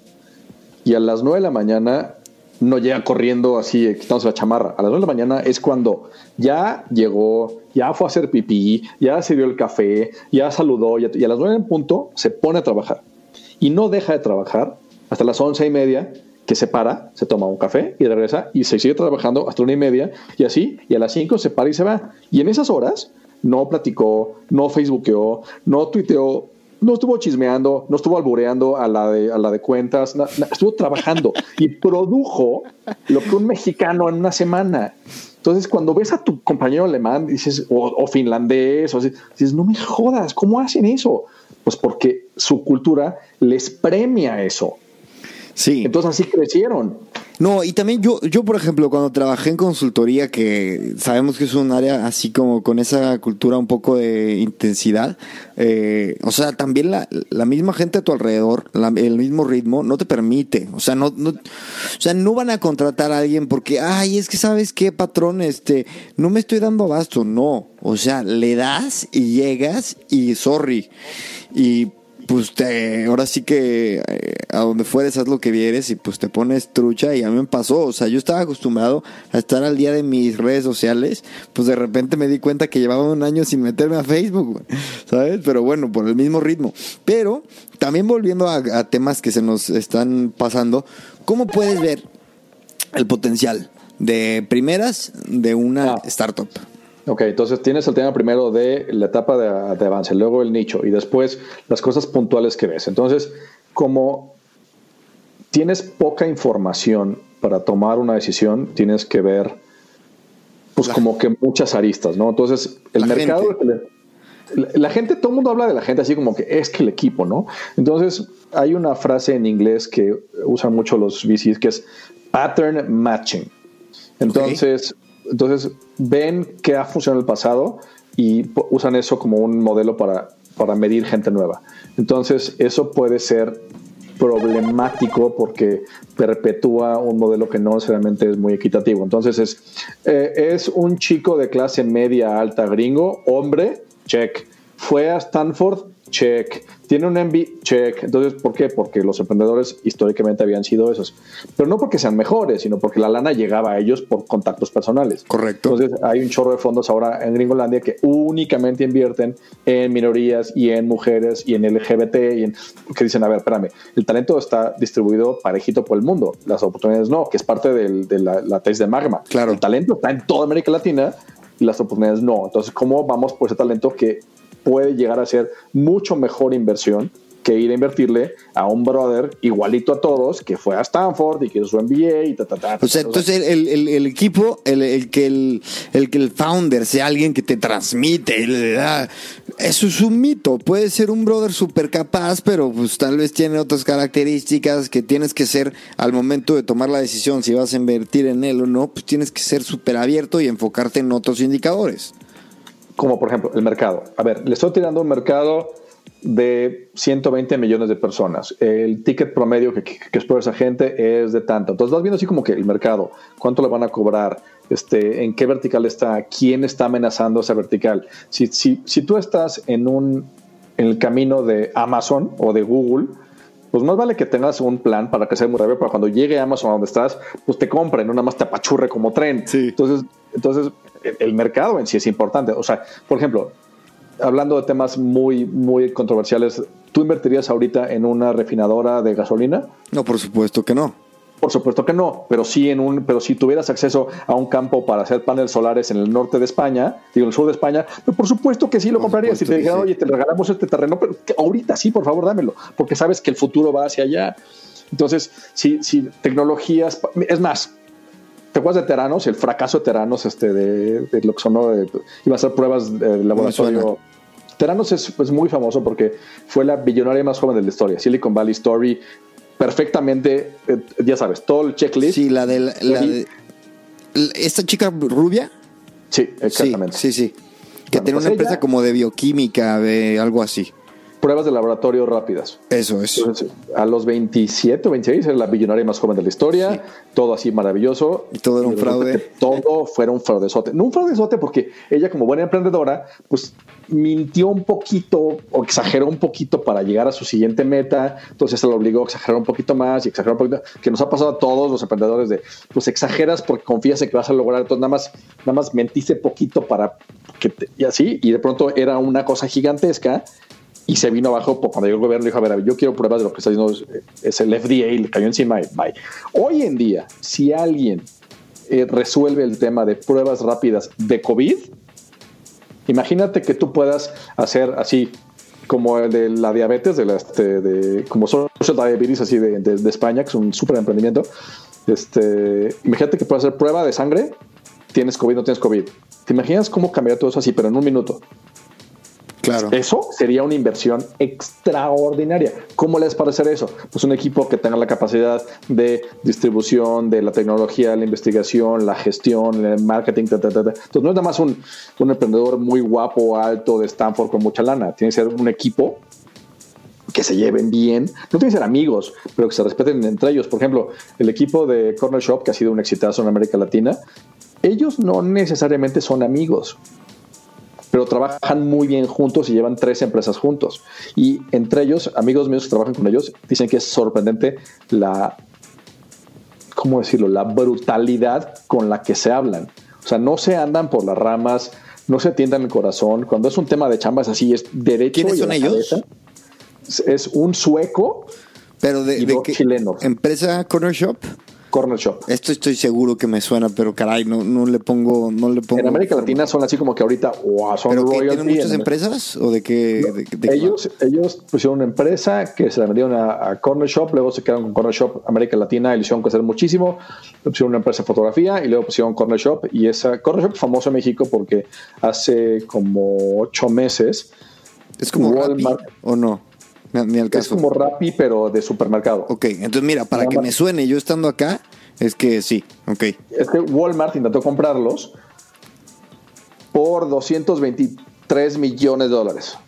y a las 9 de la mañana no llega corriendo así, quitándose la chamarra. A las 9 de la mañana es cuando ya llegó, ya fue a hacer pipí, ya sirvió el café, ya saludó y a las 9 en punto se pone a trabajar. Y no deja de trabajar hasta las once y media, que se para, se toma un café y regresa y se sigue trabajando hasta una y media y así, y a las 5 se para y se va. Y en esas horas no platicó, no facebookeó, no tuiteó, no estuvo chismeando, no estuvo albureando a la de, a la de cuentas, estuvo trabajando y produjo lo que un mexicano en una semana. Entonces, cuando ves a tu compañero alemán, dices, o, finlandés, o dices, no me jodas, ¿cómo hacen eso? Pues porque su cultura les premia eso. Sí. Entonces así crecieron. No, y también yo, yo, por ejemplo, cuando trabajé en consultoría, que sabemos que es un área así como con esa cultura un poco de intensidad, eh, o sea, también la, la, misma gente a tu alrededor, el mismo ritmo, no te permite, o sea, no, no, o sea, no van a contratar a alguien porque, ay, es que sabes qué, patrón, este, no me estoy dando abasto, no, o sea, le das y llegas y sorry, y pues te, ahora sí que eh, a donde fueres haz lo que vieres y pues te pones trucha y a mí me pasó, o sea, yo estaba acostumbrado a estar al día de mis redes sociales, pues de repente me di cuenta que llevaba un año sin meterme a Facebook, ¿sabes? Pero bueno, por el mismo ritmo. Pero también volviendo a, temas que se nos están pasando, ¿cómo puedes ver el potencial de primeras de una ah. startup? Ok, entonces tienes el tema primero de la etapa de, avance, luego el nicho y después las cosas puntuales que ves. Entonces, como tienes poca información para tomar una decisión, tienes que ver, pues como que muchas aristas, ¿no? Entonces, el mercado... La, gente, todo el mundo habla de la gente así como que es que el equipo, ¿no? Entonces, hay una frase en inglés que usan mucho los VCs que es pattern matching. Entonces, entonces ven que ha funcionado en el pasado y usan eso como un modelo para, para medir gente nueva. Entonces eso puede ser problemático porque perpetúa un modelo que no necesariamente es muy equitativo. Entonces es, eh, es un chico de clase media alta gringo, hombre, check. Fue a Stanford, check. Tiene un MB, check. Entonces, ¿por qué? Porque los emprendedores históricamente habían sido esos. Pero no porque sean mejores, sino porque la lana llegaba a ellos por contactos personales. Correcto. Entonces, hay un chorro de fondos ahora en Gringolandia que únicamente invierten en minorías y en mujeres y en LGBT y en que dicen, a ver, espérame, el talento está distribuido parejito por el mundo, las oportunidades no, que es parte de la, la tesis de Magma. Claro. El talento está en toda América Latina y las oportunidades no. Entonces, ¿cómo vamos por ese talento que puede llegar a ser mucho mejor inversión que ir a invertirle a un brother igualito a todos que fue a Stanford y que hizo su MBA y ta, ta, ta. O sea, entonces el, el, el, equipo, el, que el, el que el founder sea alguien que te transmite, eso es un mito. Puede ser un brother súper capaz, pero pues tal vez tiene otras características que tienes que ser al momento de tomar la decisión si vas a invertir en él o no, pues tienes que ser súper abierto y enfocarte en otros indicadores como por ejemplo el mercado. A ver, le estoy tirando un mercado de 120 millones de personas. El ticket promedio que, que, espera esa gente es de tanto. Entonces vas viendo así como que el mercado, cuánto le van a cobrar, este, en qué vertical está, quién está amenazando esa vertical. Si, si, si tú estás en, un, en el camino de Amazon o de Google, pues más vale que tengas un plan para que sea muy rápido, para cuando llegue Amazon a donde estás, pues te compren, no nada más te apachurre como tren. Entonces, entonces el mercado en sí es importante. O sea, por ejemplo, hablando de temas muy, muy controversiales ¿tú invertirías ahorita en una refinadora de gasolina? No, por supuesto que no. Por supuesto que no, pero sí en un, pero si tuvieras acceso a un campo para hacer paneles solares en el norte de España, digo en el sur de España, pues por supuesto que sí lo comprarías. Si te dijeran, oye, te regalamos este terreno, pero ahorita sí, por favor, dámelo, porque sabes que el futuro va hacia allá. Entonces, si, si tecnologías, es más, ¿Te acuerdas de Teranos? El fracaso de Teranos, este, de, de lo que sonó, de, iba a hacer pruebas de laboratorio. Teranos es, es, muy famoso porque fue la billonaria más joven de la historia. Silicon Valley Story, perfectamente, eh, ya sabes, todo el checklist. Sí, la de, la de esta chica rubia. Sí, exactamente. Sí, sí, sí. Que tiene pues una empresa ella, como de bioquímica, de algo así. Pruebas de laboratorio rápidas. Eso es. Entonces, a los 27 o 26 era la billonaria más joven de la historia, sí. todo así maravilloso. Y todo era un fraude. Todo fuera un fraudezote. No un fraudezote porque ella como buena emprendedora, pues mintió un poquito o exageró un poquito para llegar a su siguiente meta, entonces se lo obligó a exagerar un poquito más y exagerar un poquito, que nos ha pasado a todos los emprendedores de, pues exageras porque confías en que vas a lograr, entonces nada más, nada más mentiste poquito para que, te, y así, y de pronto era una cosa gigantesca y se vino abajo cuando llegó el gobierno dijo, a ver, yo quiero pruebas de lo que está diciendo es el FDA, le cayó encima. Hoy en día, si alguien eh, resuelve el tema de pruebas rápidas de COVID, Imagínate que tú puedas hacer así, como el de la diabetes, de, la, este, de como social diabetes así de, de, de, España, que es un súper emprendimiento. Este, imagínate que puedes hacer prueba de sangre, tienes COVID, no tienes COVID. ¿Te imaginas cómo cambiaría todo eso así, pero en un minuto? Eso sería una inversión extraordinaria. ¿Cómo les parece eso? Pues un equipo que tenga la capacidad de distribución, de la tecnología, la investigación, la gestión, el marketing. Ta, ta, Entonces no es nada más un, emprendedor muy guapo, alto, de Stanford con mucha lana. Tiene que ser un equipo que se lleven bien, no tienen que ser amigos, pero que se respeten entre ellos. Por ejemplo, el equipo de Corner Shop, que ha sido un exitazo en América Latina, ellos no necesariamente son amigos, pero trabajan muy bien juntos y llevan tres empresas juntos. Y entre ellos, amigos míos que trabajan con ellos, dicen que es sorprendente la, ¿cómo decirlo?, la brutalidad con la que se hablan. O sea, no se andan por las ramas, no se tiendan el corazón. Cuando es un tema de chambas así, es derecho. ¿Quiénes son ellos? Cabeza. Es un sueco pero de, y de qué chilenos. empresa Corner Shop. Corner Shop. Esto estoy seguro que me suena, pero caray, no, no le pongo, no le pongo. En América Latina son así como que ahorita, wow, son ¿Pero royalty tienen muchas empresas o de qué? No, de- de- ellos, ellos pusieron una empresa que se la vendieron a, a Corner Shop, luego se quedaron con Corner Shop América Latina y le hicieron crecer muchísimo. Le pusieron una empresa de fotografía y luego pusieron Corner Shop. Y esa Corner Shop es famoso en México porque hace como ocho meses es como Rappi, Walmart. o no, ni, ni al es como Rappi, pero de supermercado. Ok, entonces mira, para que me suene yo estando acá, es que sí, ok. Es que Walmart intentó comprarlos por 223 millones de dólares.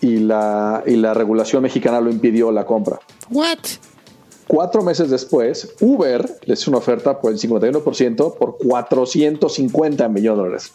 Y la, y la regulación mexicana lo impidió la compra. What? Cuatro meses después, Uber les hizo una oferta por el 51% por 450 millones de dólares.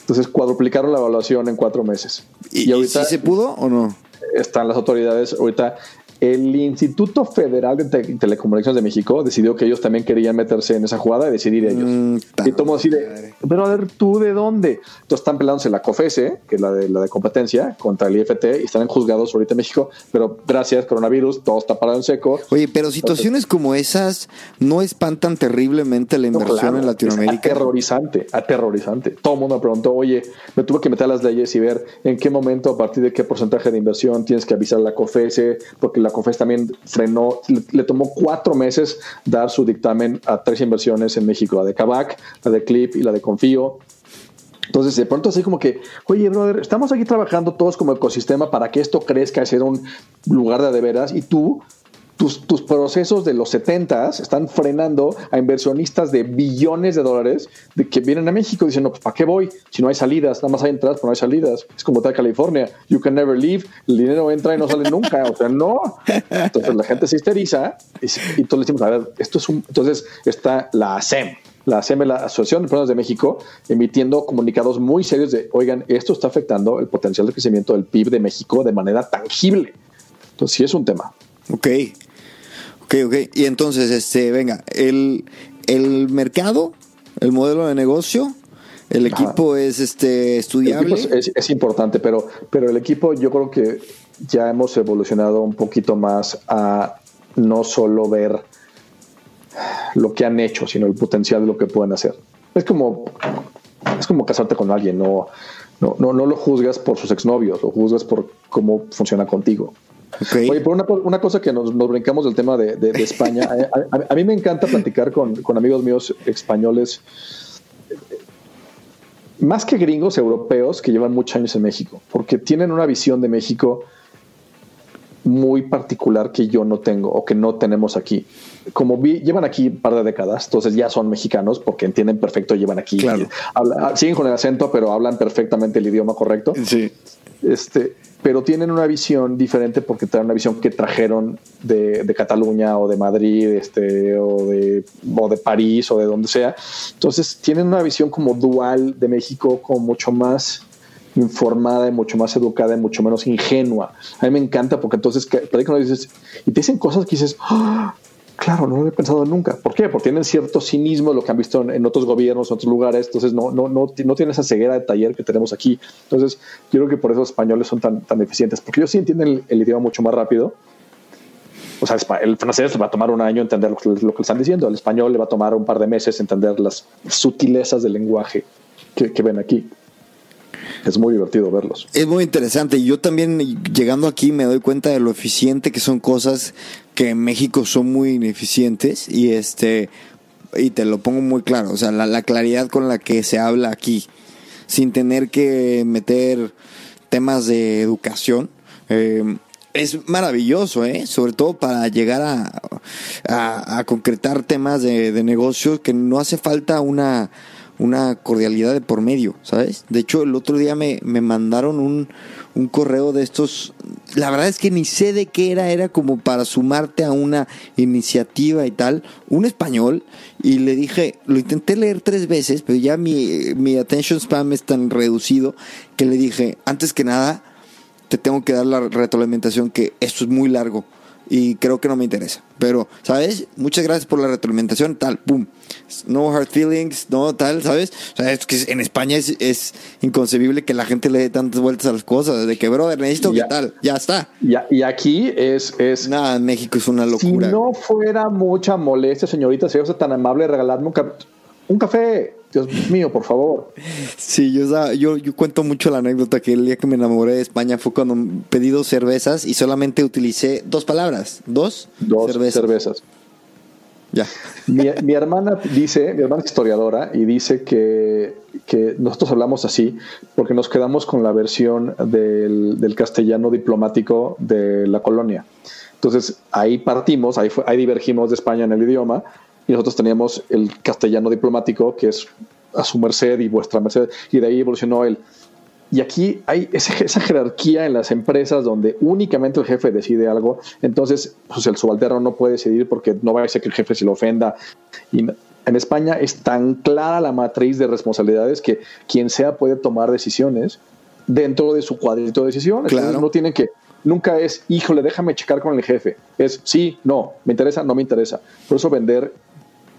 Entonces cuadruplicaron la evaluación en cuatro meses. ¿Y, y si se pudo o no? Están las autoridades. Ahorita el Instituto Federal de Te- Telecomunicaciones de México decidió que ellos también querían meterse en esa jugada y decidir ellos. Mm, y mundo así de, pero a ver, ¿tú de dónde? Entonces están peleándose la COFESE, que es la de, la de competencia, contra el IFT, y están en juzgados ahorita en México, pero gracias, coronavirus, todo está parado en seco. Oye, pero situaciones como esas no espantan terriblemente la No, inversión claro, en Es Latinoamérica. aterrorizante, aterrorizante. Todo el mundo me preguntó, oye, me tuve que meter a las leyes y ver en qué momento, a partir de qué porcentaje de inversión tienes que avisar a la COFESE, porque la COFESE también frenó, le, le tomó cuatro meses dar su dictamen a tres inversiones en México, la de Cabac, la de Clip y la de Confío. Entonces, de pronto así como que, oye, brother, estamos aquí trabajando todos como ecosistema para que esto crezca y sea un lugar de de veras y tú, tus, tus procesos de los 70 están frenando a inversionistas de billones de dólares de que vienen a México diciendo, pues, ¿para qué voy? Si no hay salidas, nada más hay entradas, pero no hay salidas. Es como está California, you can never leave, el dinero entra y no sale nunca, o sea, no. Entonces la gente se histeriza y, y le decimos, a ver, esto es un... Entonces está la ASEM, la ASEM, la Asociación de Empresas de México, emitiendo comunicados muy serios de, oigan, esto está afectando el potencial de crecimiento del PIB de México de manera tangible. Entonces sí es un tema. Ok, ok, ok. Y entonces, este, venga, el, el mercado, el modelo de negocio, el Ajá. equipo es este El estudiable. equipo es, es- es importante, pero, pero el equipo yo creo que ya hemos evolucionado un poquito más a no solo ver lo que han hecho, sino el potencial de lo que pueden hacer. Es como, es como casarte con alguien, no, no, no, no lo juzgas por sus exnovios, lo juzgas por cómo funciona contigo. Oye, por una, cosa que nos, brincamos del tema de, España, a, mí me encanta platicar con, con amigos míos españoles más que gringos europeos que llevan muchos años en México, porque tienen una visión de México muy particular que yo no tengo o que no tenemos aquí. Como vi, llevan aquí un par de décadas, entonces ya son mexicanos porque entienden perfecto, llevan aquí, siguen con el acento, pero hablan perfectamente el idioma correcto. Sí. Este, pero tienen una visión diferente porque traen una visión que trajeron de, de, Cataluña o de Madrid este, o, de, o de París o de donde sea. Entonces tienen una visión como dual de México como mucho más informada y mucho más educada y mucho menos ingenua. A mí me encanta porque entonces dices y te dicen cosas que dices, ¡Ah! Claro, no lo he pensado nunca. ¿Por qué? Porque tienen cierto cinismo, lo que han visto en, otros gobiernos, en otros lugares. Entonces, no, no, no, no tienen esa ceguera de taller que tenemos aquí. Entonces, yo creo que por eso los españoles son tan, tan eficientes, porque ellos sí entienden el, idioma mucho más rápido. O sea, el francés le va a tomar un año entender lo lo que están diciendo. El español le va a tomar un par de meses entender las sutilezas del lenguaje que, ven aquí es muy divertido verlos. Es muy interesante. Yo también llegando aquí me doy cuenta de lo eficiente que son cosas que en México son muy ineficientes y este y te lo pongo muy claro, o sea, la, claridad con la que se habla aquí, sin tener que meter temas de educación. Eh, es maravilloso, ¿eh? sobre todo para llegar a, a, concretar temas de, de negocios que no hace falta una, una cordialidad de por medio, ¿sabes? De hecho, el otro día me, me mandaron un, un, correo de estos, la verdad es que ni sé de qué era, era como para sumarte a una iniciativa y tal, un español, y le dije, lo intenté leer tres veces, pero ya mi, mi attention spam es tan reducido que le dije, antes que nada, te tengo que dar la retroalimentación que esto es muy largo y creo que no me interesa. Pero, ¿sabes? Muchas gracias por la retroalimentación, tal, pum. No hard feelings, no tal, ¿sabes? O sea, es que en España es, es inconcebible que la gente le dé tantas vueltas a las cosas, de que, brother, necesito que tal, ya está. y aquí es, es... Nada, México es una locura. Si no fuera mucha molestia, señorita, si tan amable, regalarme un, un café Dios mío, por favor. Sí, yo, yo, yo, cuento mucho la anécdota que el día que me enamoré de España fue cuando pedí dos cervezas y solamente utilicé dos palabras. ¿Dos? Dos cervezas. Ya. Mi, hermana dice, mi hermana es historiadora y dice que, que, nosotros hablamos así porque nos quedamos con la versión del, del castellano diplomático de la colonia. Entonces ahí partimos, ahí, ahí divergimos de España en el idioma y nosotros teníamos el castellano diplomático, que es a su merced y vuestra merced, y de ahí evolucionó él. Y aquí hay (laughs) esa, jerarquía en las empresas donde únicamente el jefe decide algo, entonces pues el subalterno no puede decidir porque no va a ser que el jefe se lo ofenda. Y en España es tan clara la matriz de responsabilidades que quien sea puede tomar decisiones dentro de su cuadrito de decisiones. Claro. no tienen que, nunca es, híjole, déjame checar con el jefe. Es sí, no, me interesa, no me interesa. Por eso vender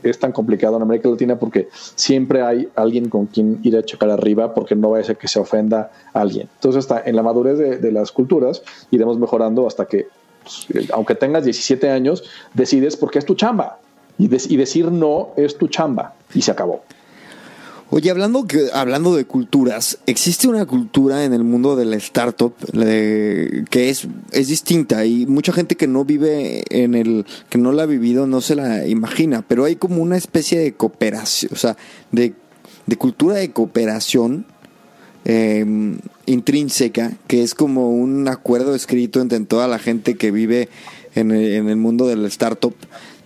es tan complicado en América Latina porque siempre hay alguien con quien ir a checar arriba porque no va a ser que se ofenda a alguien. Entonces, hasta en la madurez de, las culturas iremos mejorando hasta que, pues, aunque tengas 17 años, decides porque es tu chamba. Y decir no es tu chamba. Y se acabó. Oye, hablando, que, hablando de culturas, existe una cultura en el mundo de la startup que es, es distinta y mucha gente que no vive en el, que no la ha vivido no se la imagina, pero hay como una especie de cooperación, o sea, de, cultura de cooperación em, intrínseca, que es como un acuerdo escrito entre toda la gente que vive en el, en el mundo del startup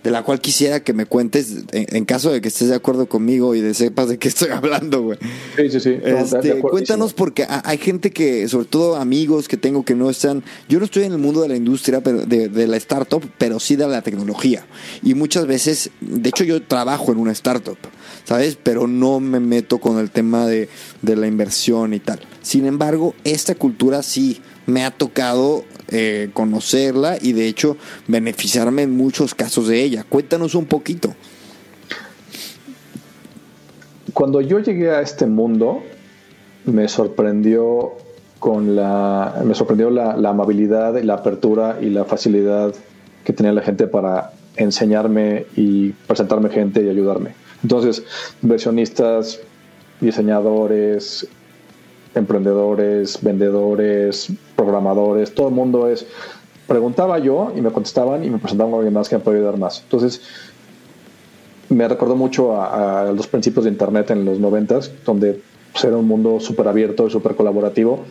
de la cual quisiera que me cuentes en, caso de que estés de acuerdo conmigo y de sepas de qué estoy hablando, güey. Sí, sí, sí. Este, cuéntanos porque hay gente que, sobre todo amigos que tengo que no están, yo no estoy en el mundo de la industria, pero de, la startup, pero sí de la tecnología. Y muchas veces, de hecho yo trabajo en una startup, ¿sabes? Pero no me meto con el tema de, de la inversión y tal. Sin embargo, esta cultura sí me ha tocado eh, conocerla y de hecho beneficiarme en muchos casos de ella. Cuéntanos un poquito. Cuando yo llegué a este mundo, me sorprendió con la, me sorprendió la, la amabilidad, la apertura y la facilidad que tenía la gente para enseñarme y presentarme gente y ayudarme. Entonces, inversionistas, diseñadores, emprendedores, vendedores, programadores, todo el mundo es, preguntaba yo y me contestaban y me presentaban a alguien más que me podía ayudar más. Entonces, me recordó mucho a, los principios de Internet en los noventas, donde pues, era un mundo súper abierto y súper colaborativo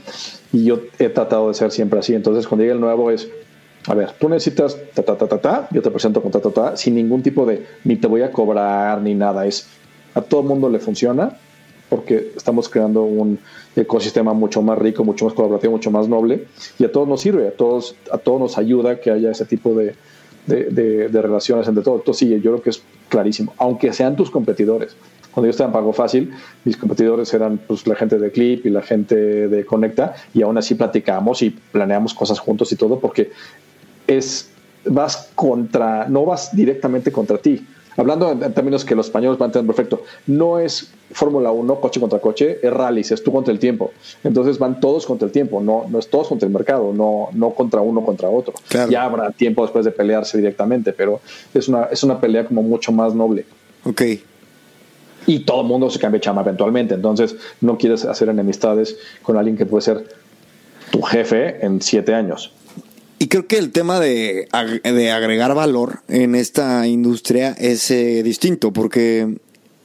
y yo he tratado de ser siempre así. Entonces, cuando llega el nuevo es, a ver, tú necesitas ta, ta, ta, ta, ta, yo te presento con ta, ta, ta, sin ningún tipo de, ni te voy a cobrar ni nada. Es, a todo el mundo le funciona porque estamos creando un ecosistema mucho más rico, mucho más colaborativo, mucho más noble y a todos nos sirve, a todos, a todos nos ayuda que haya ese tipo de, de, relaciones entre todos. Entonces, sí, yo creo que es clarísimo, aunque sean tus competidores. Cuando yo estaba en Pago Fácil, mis competidores eran pues, la gente de Clip y la gente de Conecta, y aún así platicamos y planeamos cosas juntos y todo, porque es vas contra, no vas directamente contra ti. Hablando en, términos que los españoles van a entender perfecto, no es Fórmula 1, coche contra coche, es rally, es tú contra el tiempo. Entonces van todos contra el tiempo, no, no es todos contra el mercado, no, no contra uno contra otro. Ya habrá tiempo después de pelearse directamente, pero es una, es una pelea como mucho más noble. Ok. Y todo el mundo se cambia chama eventualmente, entonces no quieres hacer enemistades con alguien que puede ser tu jefe en siete años. Y creo que el tema de, de agregar valor en esta industria es eh, distinto, porque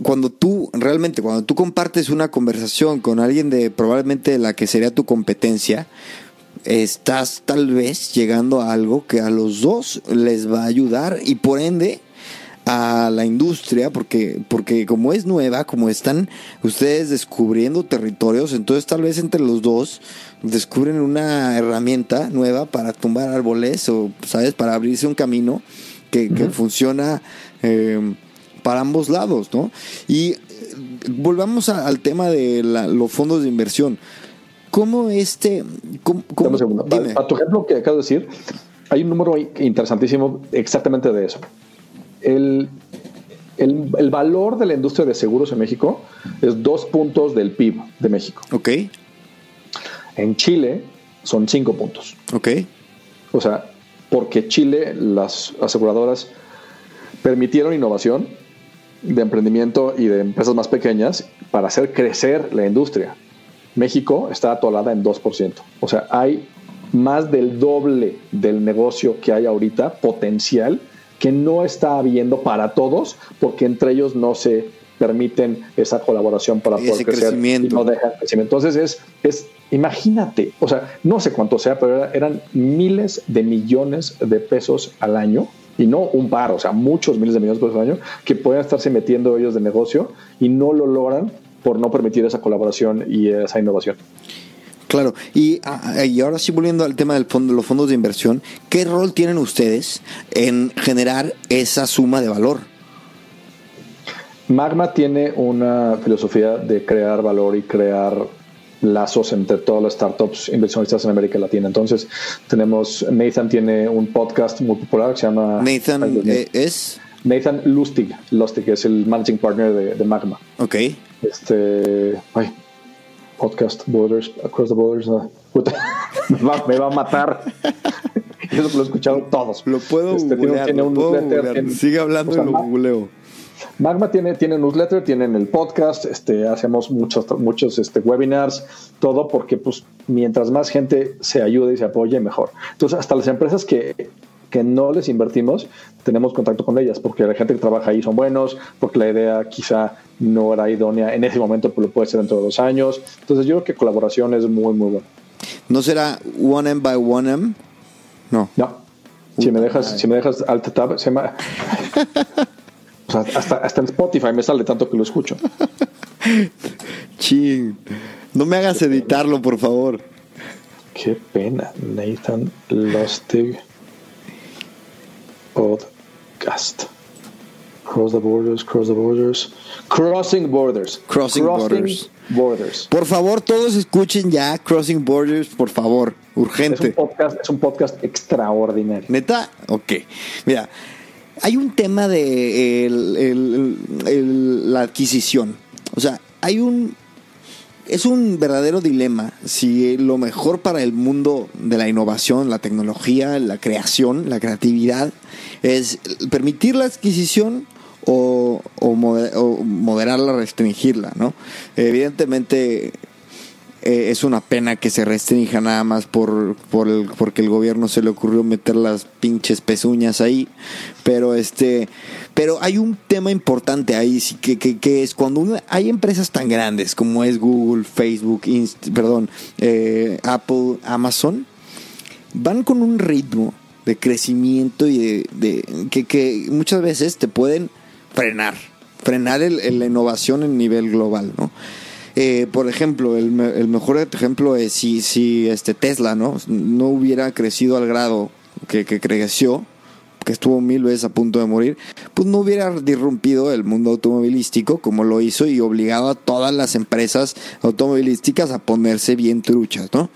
cuando tú, realmente, cuando tú compartes una conversación con alguien de probablemente la que sería tu competencia, estás tal vez llegando a algo que a los dos les va a ayudar y por ende a la industria porque porque como es nueva como están ustedes descubriendo territorios entonces tal vez entre los dos descubren una herramienta nueva para tumbar árboles o sabes para abrirse un camino que, funciona em, para ambos lados no y eh, volvamos al tema de los fondos de inversión. Cómo este cómo, a tu ejemplo que acabo de decir hay un número interesantísimo exactamente de eso. El, el, valor de la industria de seguros en México es dos puntos del PIB de México. Ok. En Chile son cinco puntos. Ok. O sea, porque Chile, las aseguradoras permitieron innovación de emprendimiento y de empresas más pequeñas para hacer crecer la industria. México está atolada en 2%. O sea, hay más del doble del negocio que hay ahorita potencial que no está habiendo para todos, porque entre ellos no se permiten esa colaboración para poder crecer y no dejan crecimiento. Entonces es, es, imagínate, o sea, no sé cuánto sea, pero eran miles de millones de pesos al año y no un par, o sea, muchos miles de millones de pesos al año que pueden estarse metiendo ellos de negocio y no lo logran por no permitir esa colaboración y esa innovación. Claro, y, ah, y, ahora sí volviendo al tema de fondo, los fondos de inversión, ¿qué rol tienen ustedes en generar esa suma de valor? Magma tiene una filosofía de crear valor y crear lazos entre todas las startups inversionistas en América Latina. Entonces, tenemos, Nathan tiene un podcast muy popular que se llama... Nathan eh, es... Nathan Lustig, Lustig es el managing partner de, de Magma. Ok. Este, ay, podcast Borders, Across the Borders. (laughs) me, va, a matar. (laughs) Eso lo he escuchado todos. Lo puedo este, tiene, un newsletter. Sigue hablando y lo googleo. Magma tiene, tiene newsletter, tienen el podcast, este, hacemos muchos, muchos este, webinars, todo porque pues mientras más gente se ayude y se apoye, mejor. Entonces, hasta las empresas que que no les invertimos, tenemos contacto con ellas, porque la gente que trabaja ahí son buenos, porque la idea quizá no era idónea en ese momento, pero lo puede ser dentro de dos años. Entonces yo creo que colaboración es muy, muy buena. ¿No será one M by one M? No. No. Si me dejas, si me dejas alt tab, se llama... (laughs) o sea, hasta, hasta en Spotify me sale tanto que lo escucho. (laughs) Ching. No me hagas editarlo, por favor. Qué pena. Nathan Lustig. Podcast. Cross the borders, cross the borders. Crossing borders. Crossing, borders. borders. Por favor, todos escuchen ya Crossing Borders, por favor. Urgente. Es un podcast, es un podcast extraordinario. ¿Neta? Ok. Mira, hay un tema de la adquisición. O sea, hay un es un verdadero dilema si lo mejor para el mundo de la innovación, la tecnología, la creación, la creatividad, es permitir la adquisición o, o, moderarla, restringirla, ¿no? Evidentemente eh, es una pena que se restrinja nada más por, por el, porque el gobierno se le ocurrió meter las pinches pezuñas ahí. Pero este, pero hay un tema importante ahí que, que, es cuando hay empresas tan grandes como es Google, Facebook, perdón, eh, Apple, Amazon, van con un ritmo de crecimiento y de, que, que, muchas veces te pueden frenar, frenar el, la innovación en nivel global, ¿no? Eh, por ejemplo, el, mejor ejemplo es si, si este Tesla ¿no? no hubiera crecido al grado que, creció, que estuvo mil veces a punto de morir, pues no hubiera disrumpido el mundo automovilístico como lo hizo y obligado a todas las empresas automovilísticas a ponerse bien truchas, ¿no?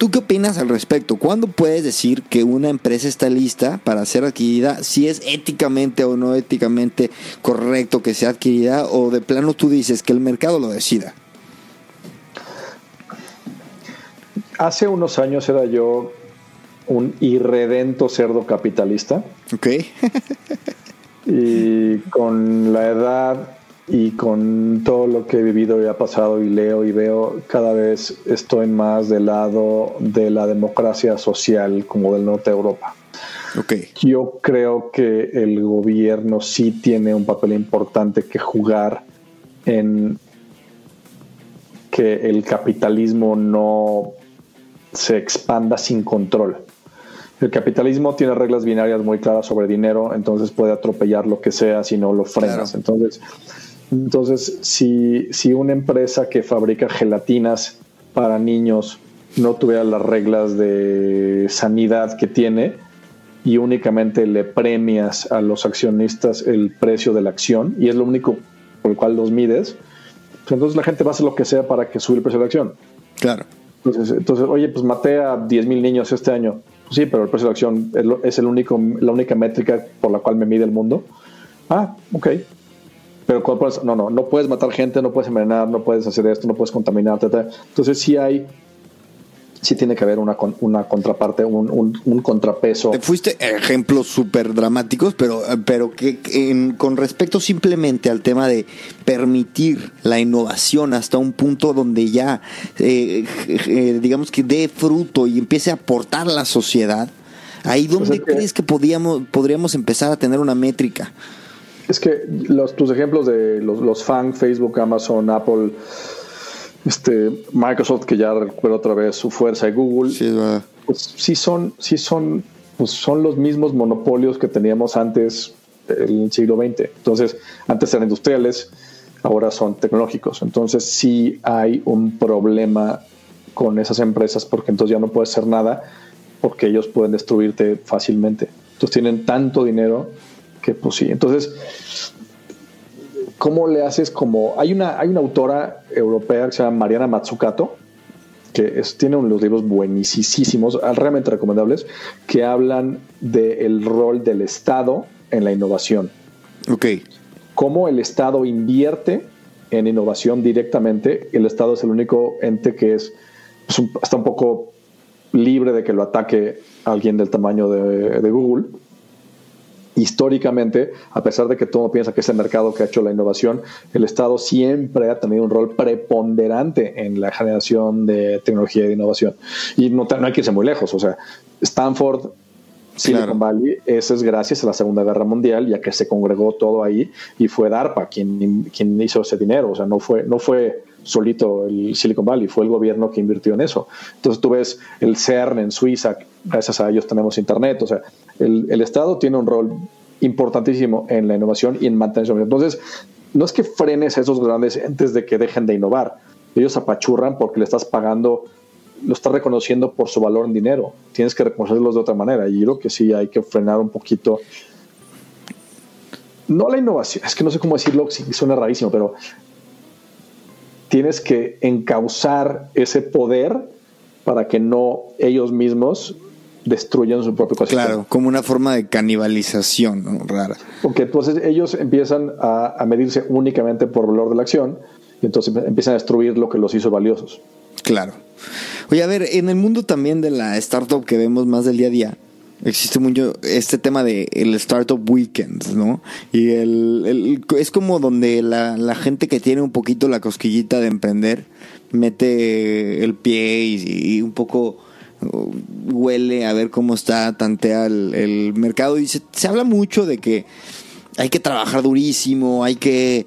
¿Tú qué opinas al respecto? ¿Cuándo puedes decir que una empresa está lista para ser adquirida? Si es éticamente o no éticamente correcto que sea adquirida o de plano tú dices que el mercado lo decida. Hace unos años era yo un irredento cerdo capitalista. Ok. (laughs) y con la edad y con todo lo que he vivido y ha pasado y leo y veo, cada vez estoy más del lado de la democracia social como del norte de Europa. Okay. Yo creo que el gobierno sí tiene un papel importante que jugar en que el capitalismo no se expanda sin control. El capitalismo tiene reglas binarias muy claras sobre dinero, entonces puede atropellar lo que sea si no lo frenas. Entonces, entonces, si, si una empresa que fabrica gelatinas para niños no tuviera las reglas de sanidad que tiene y únicamente le premias a los accionistas el precio de la acción y es lo único por el cual los mides, pues entonces la gente va a hacer lo que sea para que suba el precio de la acción. Claro. Entonces, entonces oye, pues maté a 10 mil niños este año. Pues sí, pero el precio de la acción es, es el único, la única métrica por la cual me mide el mundo. Ah, ok. Pero no, no, no puedes matar gente, no puedes envenenar, no puedes hacer esto, no puedes contaminar, Entonces sí hay, sí tiene que haber una, una contraparte, un, un, contrapeso. Fuiste ejemplos súper dramáticos, pero, pero que, con respecto simplemente al tema de permitir la innovación hasta un punto donde ya, eh, eh, digamos que dé fruto y empiece a aportar a la sociedad, ahí pues donde crees que podíamos, podríamos empezar a tener una métrica. Es que los, tus ejemplos de los, los FANG, Facebook, Amazon, Apple, este, Microsoft, que ya recuerda otra vez su fuerza, y Google, sí, pues, sí son, sí son, pues son los mismos monopolios que teníamos antes del siglo XX. Entonces, antes eran industriales, ahora son tecnológicos. Entonces, sí hay un problema con esas empresas porque entonces ya no puedes hacer nada porque ellos pueden destruirte fácilmente. Entonces tienen tanto dinero que pues sí. Entonces, ¿cómo le haces como... Hay una, hay una autora europea que se llama Mariana Matsukato, que tiene unos libros buenísimos, realmente recomendables, que hablan del rol del Estado en la innovación. Ok. Cómo el Estado invierte en innovación directamente. El Estado es el único ente que es pues, está un poco libre de que lo ataque alguien del tamaño de, de Google históricamente, a pesar de que todo piensa que es el mercado que ha hecho la innovación, el Estado siempre ha tenido un rol preponderante en la generación de tecnología y de innovación. Y no, hay que irse muy lejos, o sea, Stanford, Silicon Valley, eso es gracias a la Segunda Guerra Mundial, ya que se congregó todo ahí y fue DARPA quien, quien hizo ese dinero, o sea, no fue, no fue solito el Silicon Valley, fue el gobierno que invirtió en eso. Entonces tú ves el CERN en Suiza, gracias a ellos tenemos Internet, o sea, el, Estado tiene un rol importantísimo en la innovación y en mantener Entonces, no es que frenes a esos grandes entes de que dejen de innovar, ellos apachurran porque le estás pagando, lo estás reconociendo por su valor en dinero, tienes que reconocerlos de otra manera. Y yo creo que sí hay que frenar un poquito no la innovación, es que no sé cómo decirlo, suena rarísimo, pero tienes que encauzar ese poder para que no ellos mismos destruyan su propio ecosistema. Claro, como una forma de canibalización rara. Porque entonces ellos empiezan a, medirse únicamente por valor de la acción y entonces empiezan a destruir lo que los hizo valiosos. Claro. Oye, a ver, en el mundo también de la startup que vemos más del día a día, existe mucho este tema de el Startup Weekend, ¿no? Y el, es como donde la, gente que tiene un poquito la cosquillita de emprender mete el pie y, un poco uh, huele a ver cómo está, tantea el, mercado y se, se, habla mucho de que hay que trabajar durísimo, hay que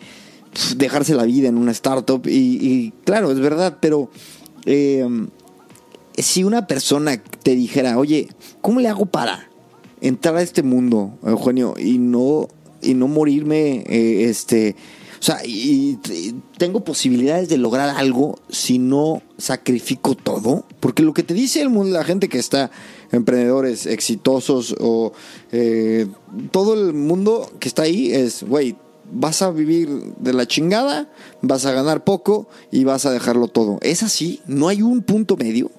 dejarse la vida en una startup y, y claro, es verdad, pero... Eh, si una persona te dijera, oye, ¿cómo le hago para entrar a este mundo, Eugenio, y no, y no morirme, eh, este, o sea, y, tengo posibilidades de lograr algo si no sacrifico todo? Porque lo que te dice el mundo, la gente que está, emprendedores exitosos o eh, todo el mundo que está ahí es, güey, vas a vivir de la chingada, vas a ganar poco y vas a dejarlo todo. ¿Es así? ¿No hay un punto medio?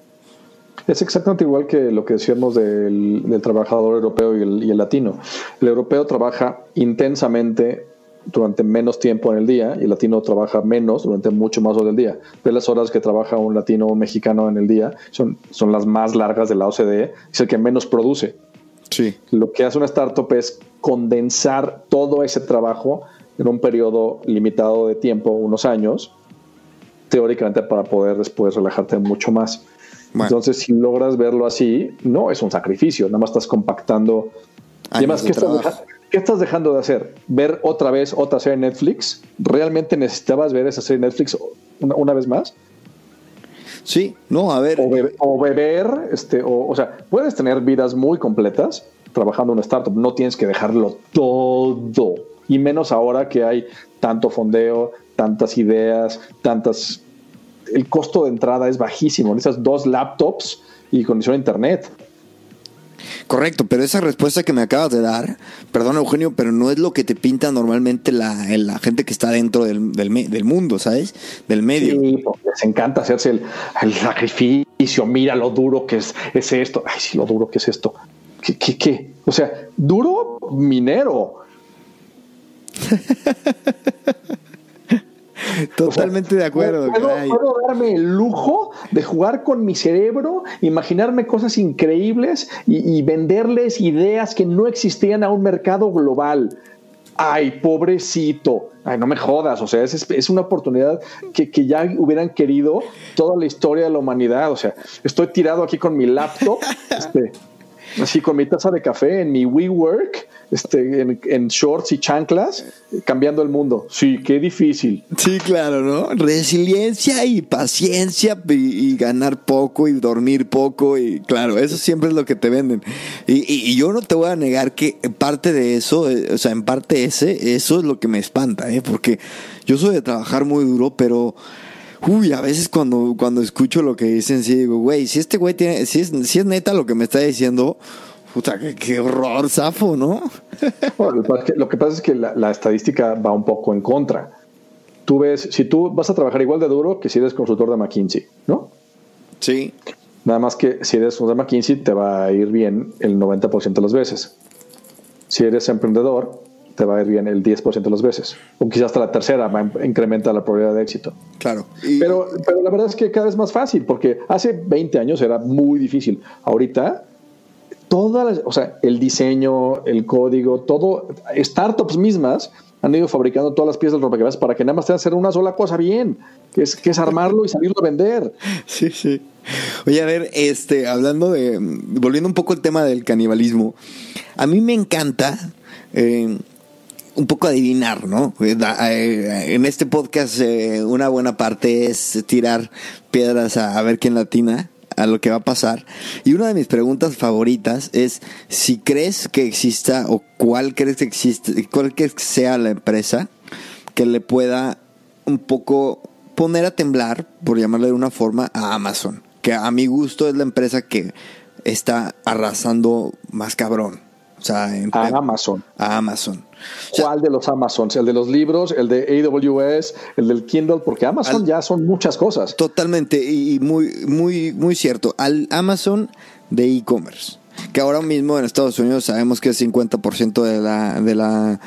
Es exactamente igual que lo que decíamos del, trabajador europeo y el, latino. El europeo trabaja intensamente durante menos tiempo en el día y el latino trabaja menos durante mucho más horas del día. De las horas que trabaja un latino o mexicano en el día son, son las más largas de la OCDE, es el que menos produce. Sí. Lo que hace una startup es condensar todo ese trabajo en un periodo limitado de tiempo, unos años, teóricamente para poder después relajarte mucho más. Entonces, si logras verlo así, no es un sacrificio, nada más estás compactando. además, ¿qué estás, dejando de hacer? ¿Ver otra vez otra serie de Netflix? ¿Realmente necesitabas ver esa serie de Netflix una, vez más? Sí, no, a ver. O, beber, este, o, o sea, puedes tener vidas muy completas trabajando en una startup, no tienes que dejarlo todo. Y menos ahora que hay tanto fondeo, tantas ideas, tantas el costo de entrada es bajísimo. Esas dos laptops y conexión a internet. Correcto, pero esa respuesta que me acabas de dar, perdón Eugenio, pero no es lo que te pinta normalmente la, la gente que está dentro del, del, mundo, ¿sabes? Del medio. Sí, les encanta hacerse el, el, sacrificio, mira lo duro que es, es esto. Ay, sí, lo duro que es esto. ¿Qué, qué, qué? O sea, duro minero. (laughs) (laughs) Totalmente de acuerdo. ¿puedo, darme el lujo de jugar con mi cerebro, imaginarme cosas increíbles y, venderles ideas que no existían a un mercado global. Ay, pobrecito. Ay, no me jodas. O sea, es, una oportunidad que, que, ya hubieran querido toda la historia de la humanidad. O sea, estoy tirado aquí con mi laptop, (laughs) este, así con mi taza de café en mi WeWork este, en, shorts y chanclas, cambiando el mundo. Sí, qué difícil. Sí, claro, ¿no? Resiliencia y paciencia y, ganar poco y dormir poco y claro, eso siempre es lo que te venden. Y, yo no te voy a negar que parte de eso, eh, o sea, en parte ese, eso es lo que me espanta, ¿eh? Porque yo soy de trabajar muy duro, pero... Uy, a veces cuando, cuando escucho lo que dicen, sí digo, güey, si este güey tiene, si es, si es neta lo que me está diciendo, Puta, qué, horror, Zafo, (laughs) ¿no? lo que pasa es que la, estadística va un poco en contra. Tú ves, si tú vas a trabajar igual de duro que si eres consultor de McKinsey, ¿no? Sí. Nada más que si eres consultor de McKinsey te va a ir bien el 90% de las veces. Si eres emprendedor, te va a ir bien el 10% de las veces. O quizás hasta la tercera va a incrementa la probabilidad de éxito. Claro. Pero, pero la verdad es que cada vez más fácil, porque hace 20 años era muy difícil. Ahorita todas o sea, el diseño, el código, todo, startups mismas han ido fabricando todas las piezas del rompecabezas para que nada más tengan que hacer una sola cosa bien, que es, que es armarlo y salirlo a vender. (laughs) Sí, sí. Oye, a ver, este, hablando de, volviendo un poco al tema del canibalismo, a mí me encanta eh, un poco adivinar, ¿no? Eh, eh, en este podcast una buena parte es tirar piedras a, a ver quién latina a lo que va a pasar. Y una de mis preguntas favoritas es si crees que exista o cuál crees que existe, cuál que sea la empresa que le pueda un poco poner a temblar, por llamarle de una forma, a Amazon. Que a mi gusto es la empresa que está arrasando más cabrón. O sea, a Amazon. A Amazon. ¿Cuál de los Amazons? ¿El de los libros? ¿El de AWS? ¿El del Kindle? Porque Amazon ya son muchas cosas. Totalmente, y muy, muy, muy cierto. Al Amazon de e-commerce. que ahora mismo en Estados Unidos sabemos que es 50% de la de la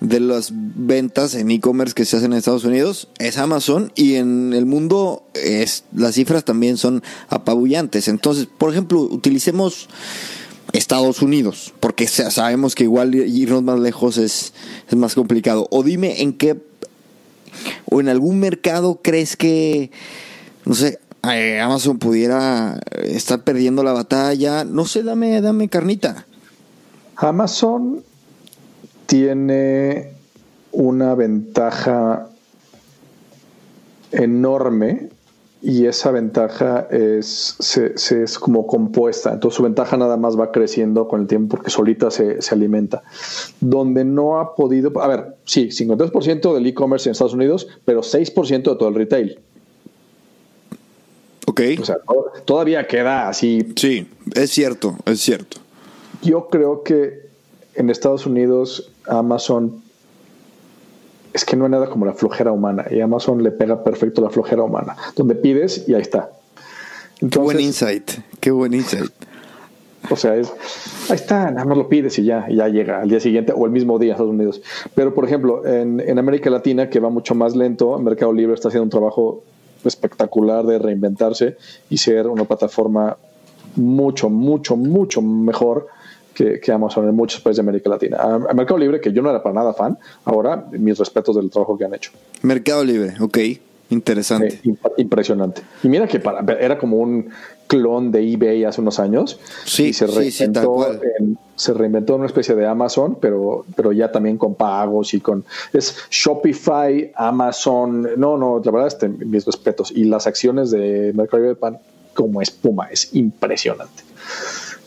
de las ventas en e-commerce que se hacen en Estados Unidos es Amazon y en el mundo es las cifras también son apabullantes. Entonces, por ejemplo, utilicemos Estados Unidos, porque sabemos que igual irnos más lejos es, más complicado. O dime en qué o en algún mercado crees que no sé, eh, Amazon pudiera estar perdiendo la batalla. No sé, dame, dame carnita. Amazon tiene una ventaja enorme y esa ventaja es, se, es como compuesta. Entonces su ventaja nada más va creciendo con el tiempo porque solita se, se alimenta. Donde no ha podido, a ver, sí, 52% del e-commerce en Estados Unidos, pero 6% de todo el retail. Ok. O sea, todavía queda así. Sí, es cierto, es cierto. Yo creo que en Estados Unidos Amazon es que no hay nada como la flojera humana y Amazon le pega perfecto la flojera humana. Donde pides y ahí está. qué buen insight, qué buen insight. O sea, es, ahí está, nada más lo pides y ya, ya llega al día siguiente o el mismo día a Estados Unidos. Pero, por ejemplo, en, en América Latina, que va mucho más lento, Mercado Libre está haciendo un trabajo espectacular de reinventarse y ser una plataforma mucho, mucho, mucho mejor que, Amazon en muchos países de América Latina. A, Mercado Libre, que yo no era para nada fan, ahora mis respetos del trabajo que han hecho. Mercado Libre, ok. Interesante. impresionante. Y mira que para, era como un clon de eBay hace unos años. Sí, se reinventó, En, se reinventó una especie de Amazon, pero, pero ya también con pagos y con. Es Shopify, Amazon. No, no, la verdad, este, mis respetos. Y las acciones de Mercado Libre pan como espuma, es impresionante.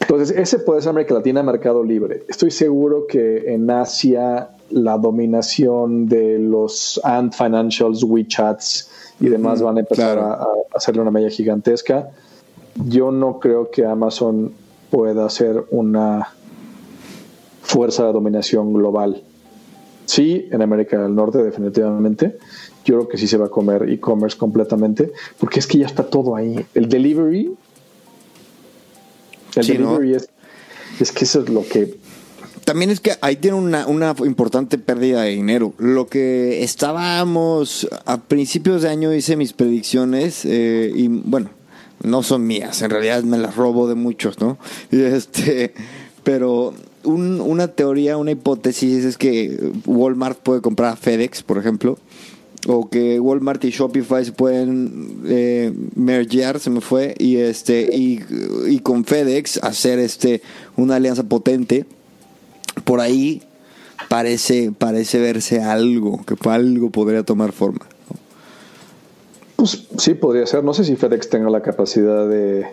Entonces, ese puede ser América Latina, Mercado Libre. Estoy seguro que en Asia la dominación de los Ant Financials, WeChats y demás van a empezar a, hacerle una media gigantesca. Yo no creo que Amazon pueda ser una fuerza de dominación global. Sí, en América del Norte definitivamente. Yo creo que sí se va a comer e-commerce completamente, porque es que ya está todo ahí. El delivery el delivery es, es que eso es lo que también es que ahí tiene una, una, importante pérdida de dinero. Lo que estábamos a principios de año hice mis predicciones eh, y bueno, no son mías, en realidad me las robo de muchos, ¿no? (laughs) Este, pero una teoría, una hipótesis es que Walmart puede comprar a FedEx, por ejemplo, o que Walmart y Shopify se pueden eh, mergear, se me fue, y este y, con FedEx hacer este una alianza potente. Por ahí parece parece verse algo, que algo podría tomar forma. Pues sí, podría ser. No sé si FedEx tenga la capacidad de,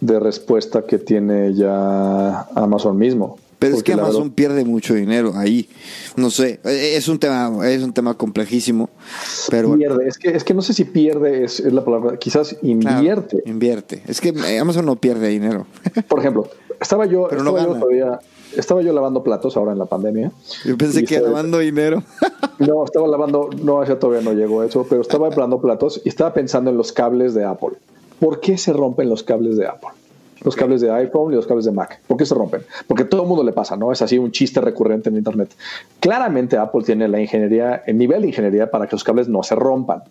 de respuesta que tiene ya Amazon mismo. Pero es que Amazon pierde mucho dinero ahí. No sé, es un tema, es un tema complejísimo. Pero pierde, es que, es que no sé si pierde, es, la palabra, quizás invierte. invierte. Es que Amazon no pierde dinero. (laughs) Por ejemplo, estaba yo, estaba yo todavía, estaba yo lavando platos ahora en la pandemia. Yo pensé que lavando dinero. (laughs) No, estaba lavando, no, ya todavía no llegó eso, pero estaba (laughs) lavando platos y estaba pensando en los cables de Apple. ¿Por qué se rompen los cables de Apple? Los cables de iPhone y los cables de Mac. ¿Por qué se rompen? Porque todo el mundo le pasa, ¿no? Es así un chiste recurrente en Internet. Claramente Apple tiene la ingeniería, el nivel de ingeniería para que los cables no se rompan.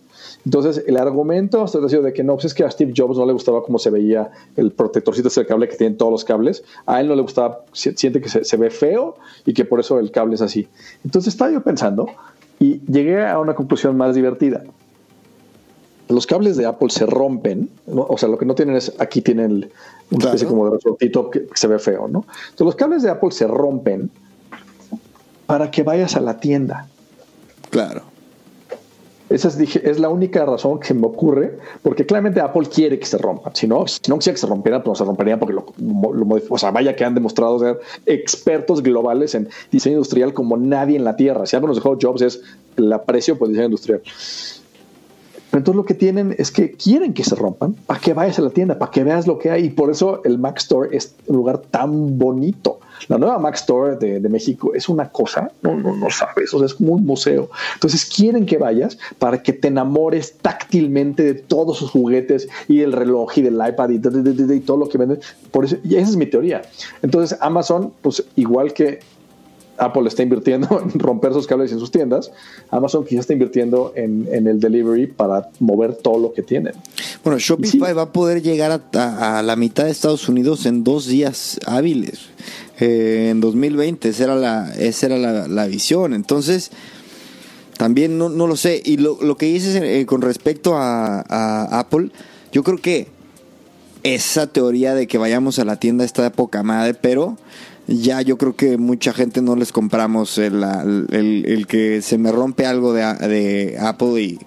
Entonces, el argumento hasta ha sido de que no, pues es que a Steve Jobs no le gustaba cómo se veía el protectorcito ese cable que tienen todos los cables. A él no le gustaba, siente que se, se ve feo y que por eso el cable es así. Entonces, estaba yo pensando y llegué a una conclusión más divertida los cables de Apple se rompen, o sea, lo que no tienen es, aquí tienen una especie como de resortito que, se ve feo, ¿no? Entonces los cables de Apple se rompen para que vayas a la tienda. Claro. Esa es, dije, es la única razón que me ocurre, porque claramente Apple quiere que se rompan. Si no, si no quisiera que se rompieran, pues no se romperían porque lo, lo, O sea, vaya que han demostrado ser expertos globales en diseño industrial como nadie en la Tierra. Si algo nos dejó Jobs es el aprecio por diseño industrial. Entonces lo que tienen es que quieren que se rompan para que vayas a la tienda, para que veas lo que hay. Y por eso el Mac Store es un lugar tan bonito. La nueva Mac Store de, México es una cosa, no, no, no sabes, o sea, es como un museo. Entonces quieren que vayas para que te enamores táctilmente de todos sus juguetes y el reloj y del iPad y, y todo lo que venden. Por eso, y esa es mi teoría. Entonces Amazon, pues igual que Apple está invirtiendo (laughs) en romper sus cables en sus tiendas, Amazon quizás está invirtiendo en, el delivery para mover todo lo que tienen. Bueno, Shopify va a poder llegar a, la mitad de Estados Unidos en dos días hábiles. Eh, en 2020, esa era la, esa era la, visión. Entonces, también no, lo sé. Y lo, que dices eh, con respecto a, a Apple, yo creo que esa teoría de que vayamos a la tienda está de poca madre, pero ya yo creo que mucha gente no les compramos el, el, que se me rompe algo de, de Apple y,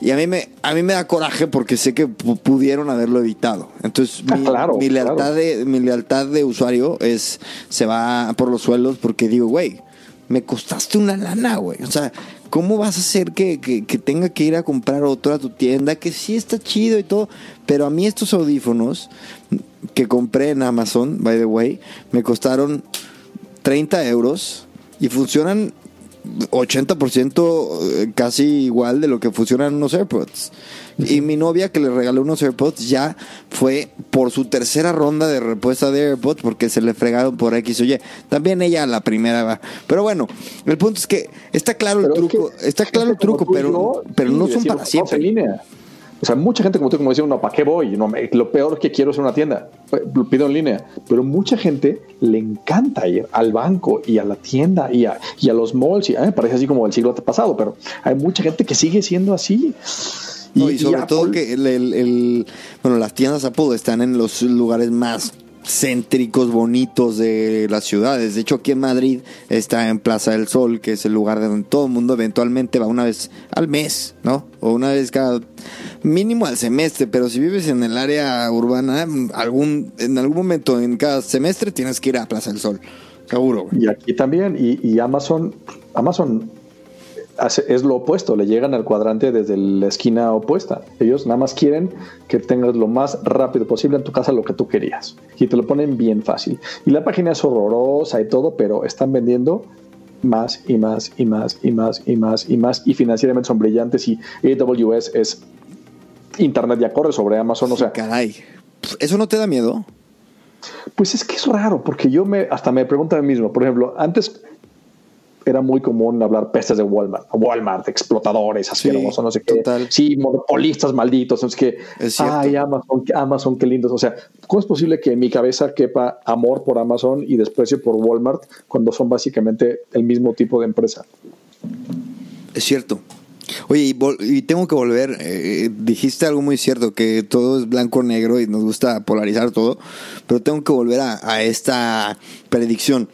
y a mí me a mí me da coraje porque sé que pudieron haberlo evitado. Entonces mi, ah, mi lealtad de mi lealtad de usuario es se va por los suelos porque digo, güey, me costaste una lana, güey. O sea, ¿cómo vas a hacer que, que, que, tenga que ir a comprar otro a tu tienda? Que sí está chido y todo, pero a mí estos audífonos que compré en Amazon, by the way, me costaron 30 euros y funcionan 80% eh, casi igual de lo que funcionan unos AirPods. Y mi novia que le regaló unos AirPods ya fue por su tercera ronda de respuesta de AirPods porque se le fregaron por X o Y. También ella la primera va. Pero bueno, el punto es que está claro el truco, está claro el truco, pero, pero no son para siempre. O sea, mucha gente como tú, como decía, no, ¿para qué voy? No, lo peor que quiero es una tienda. Pues, lo pido en línea. Pero mucha gente le encanta ir al banco y a la tienda y a, y a los malls. Y, me parece así como el siglo pasado, pero hay mucha gente que sigue siendo así. Y, sobre todo que el, el, bueno, las tiendas Apple están en los lugares más céntricos bonitos de las ciudades. De hecho, aquí en Madrid está en Plaza del Sol, que es el lugar de donde todo el mundo eventualmente va una vez al mes, ¿no? O una vez cada mínimo al semestre, pero si vives en el área urbana, algún en algún momento en cada semestre tienes que ir a Plaza del Sol. Seguro. Y aquí también y, y Amazon Amazon es lo opuesto, le llegan al cuadrante desde la esquina opuesta. Ellos nada más quieren que tengas lo más rápido posible en tu casa lo que tú querías. Y te lo ponen bien fácil. Y la página es horrorosa y todo, pero están vendiendo más y más y más y más y más y más. Y financieramente son brillantes y AWS es Internet ya corre sobre Amazon. o sea, caray. ¿Eso no te da miedo? Pues es que es raro, porque yo me hasta me pregunto a mí mismo, por ejemplo, antes era muy común hablar pestes de Walmart, Walmart, explotadores, así sí, no sé qué. Sí, monopolistas malditos, es que, ay, Amazon, Amazon, qué lindos. O sea, ¿cómo es posible que en mi cabeza quepa amor por Amazon y desprecio por Walmart cuando son básicamente el mismo tipo de empresa? Es cierto. Oye, y, tengo que volver, eh, dijiste algo muy cierto, que todo es blanco negro y nos gusta polarizar todo, pero tengo que volver a, a esta predicción.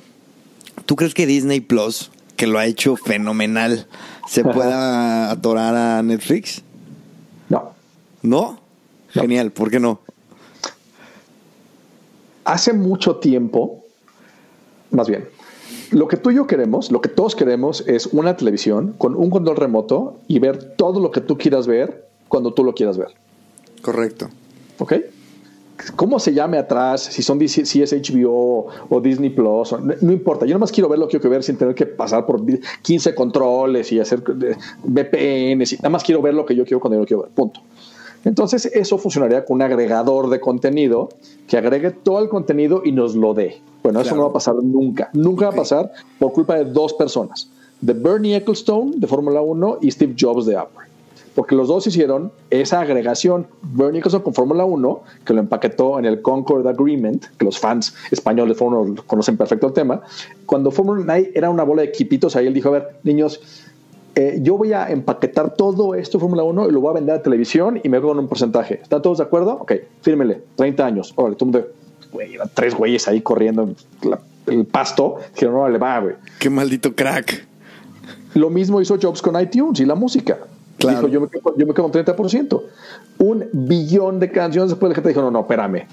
¿Tú crees que Disney Plus que lo ha hecho fenomenal, ¿se pueda atorar a Netflix? No. ¿No? Genial, ¿por qué no? Hace mucho tiempo, más bien, lo que tú y yo queremos, lo que todos queremos es una televisión con un control remoto y ver todo lo que tú quieras ver cuando tú lo quieras ver. Correcto. ¿Ok? Cómo se llame atrás, si son si es HBO o Disney Plus, no, importa. Yo más quiero ver lo que quiero ver sin tener que pasar por 15 controles y hacer VPNs. Y nada más quiero ver lo que yo quiero cuando yo lo quiero ver. Punto. Entonces, eso funcionaría con un agregador de contenido que agregue todo el contenido y nos lo dé. Bueno, eso no va a pasar nunca. Nunca va a pasar por culpa de dos personas: de Bernie Ecclestone de Fórmula 1 y Steve Jobs de Apple porque los dos hicieron esa agregación. Bernie Ecclestone con Fórmula 1, que lo empaquetó en el Concord Agreement, que los fans españoles de Fórmula conocen perfecto el tema. Cuando Fórmula 1 era una bola de equipitos, ahí él dijo, a ver, niños, eh, yo voy a empaquetar todo esto Fórmula 1 y lo voy a vender a televisión y me con un porcentaje. ¿Están todos de acuerdo? Ok, fírmele, 30 años. Órale, tú mundo, güey, tres güeyes ahí corriendo el pasto. Dijeron, no, le va, güey. Qué maldito crack. Lo mismo hizo Jobs con iTunes y la música. Dijo, yo me, quedo, yo me quedo 30%. Un billón de canciones después la gente dijo, no, no, espérame.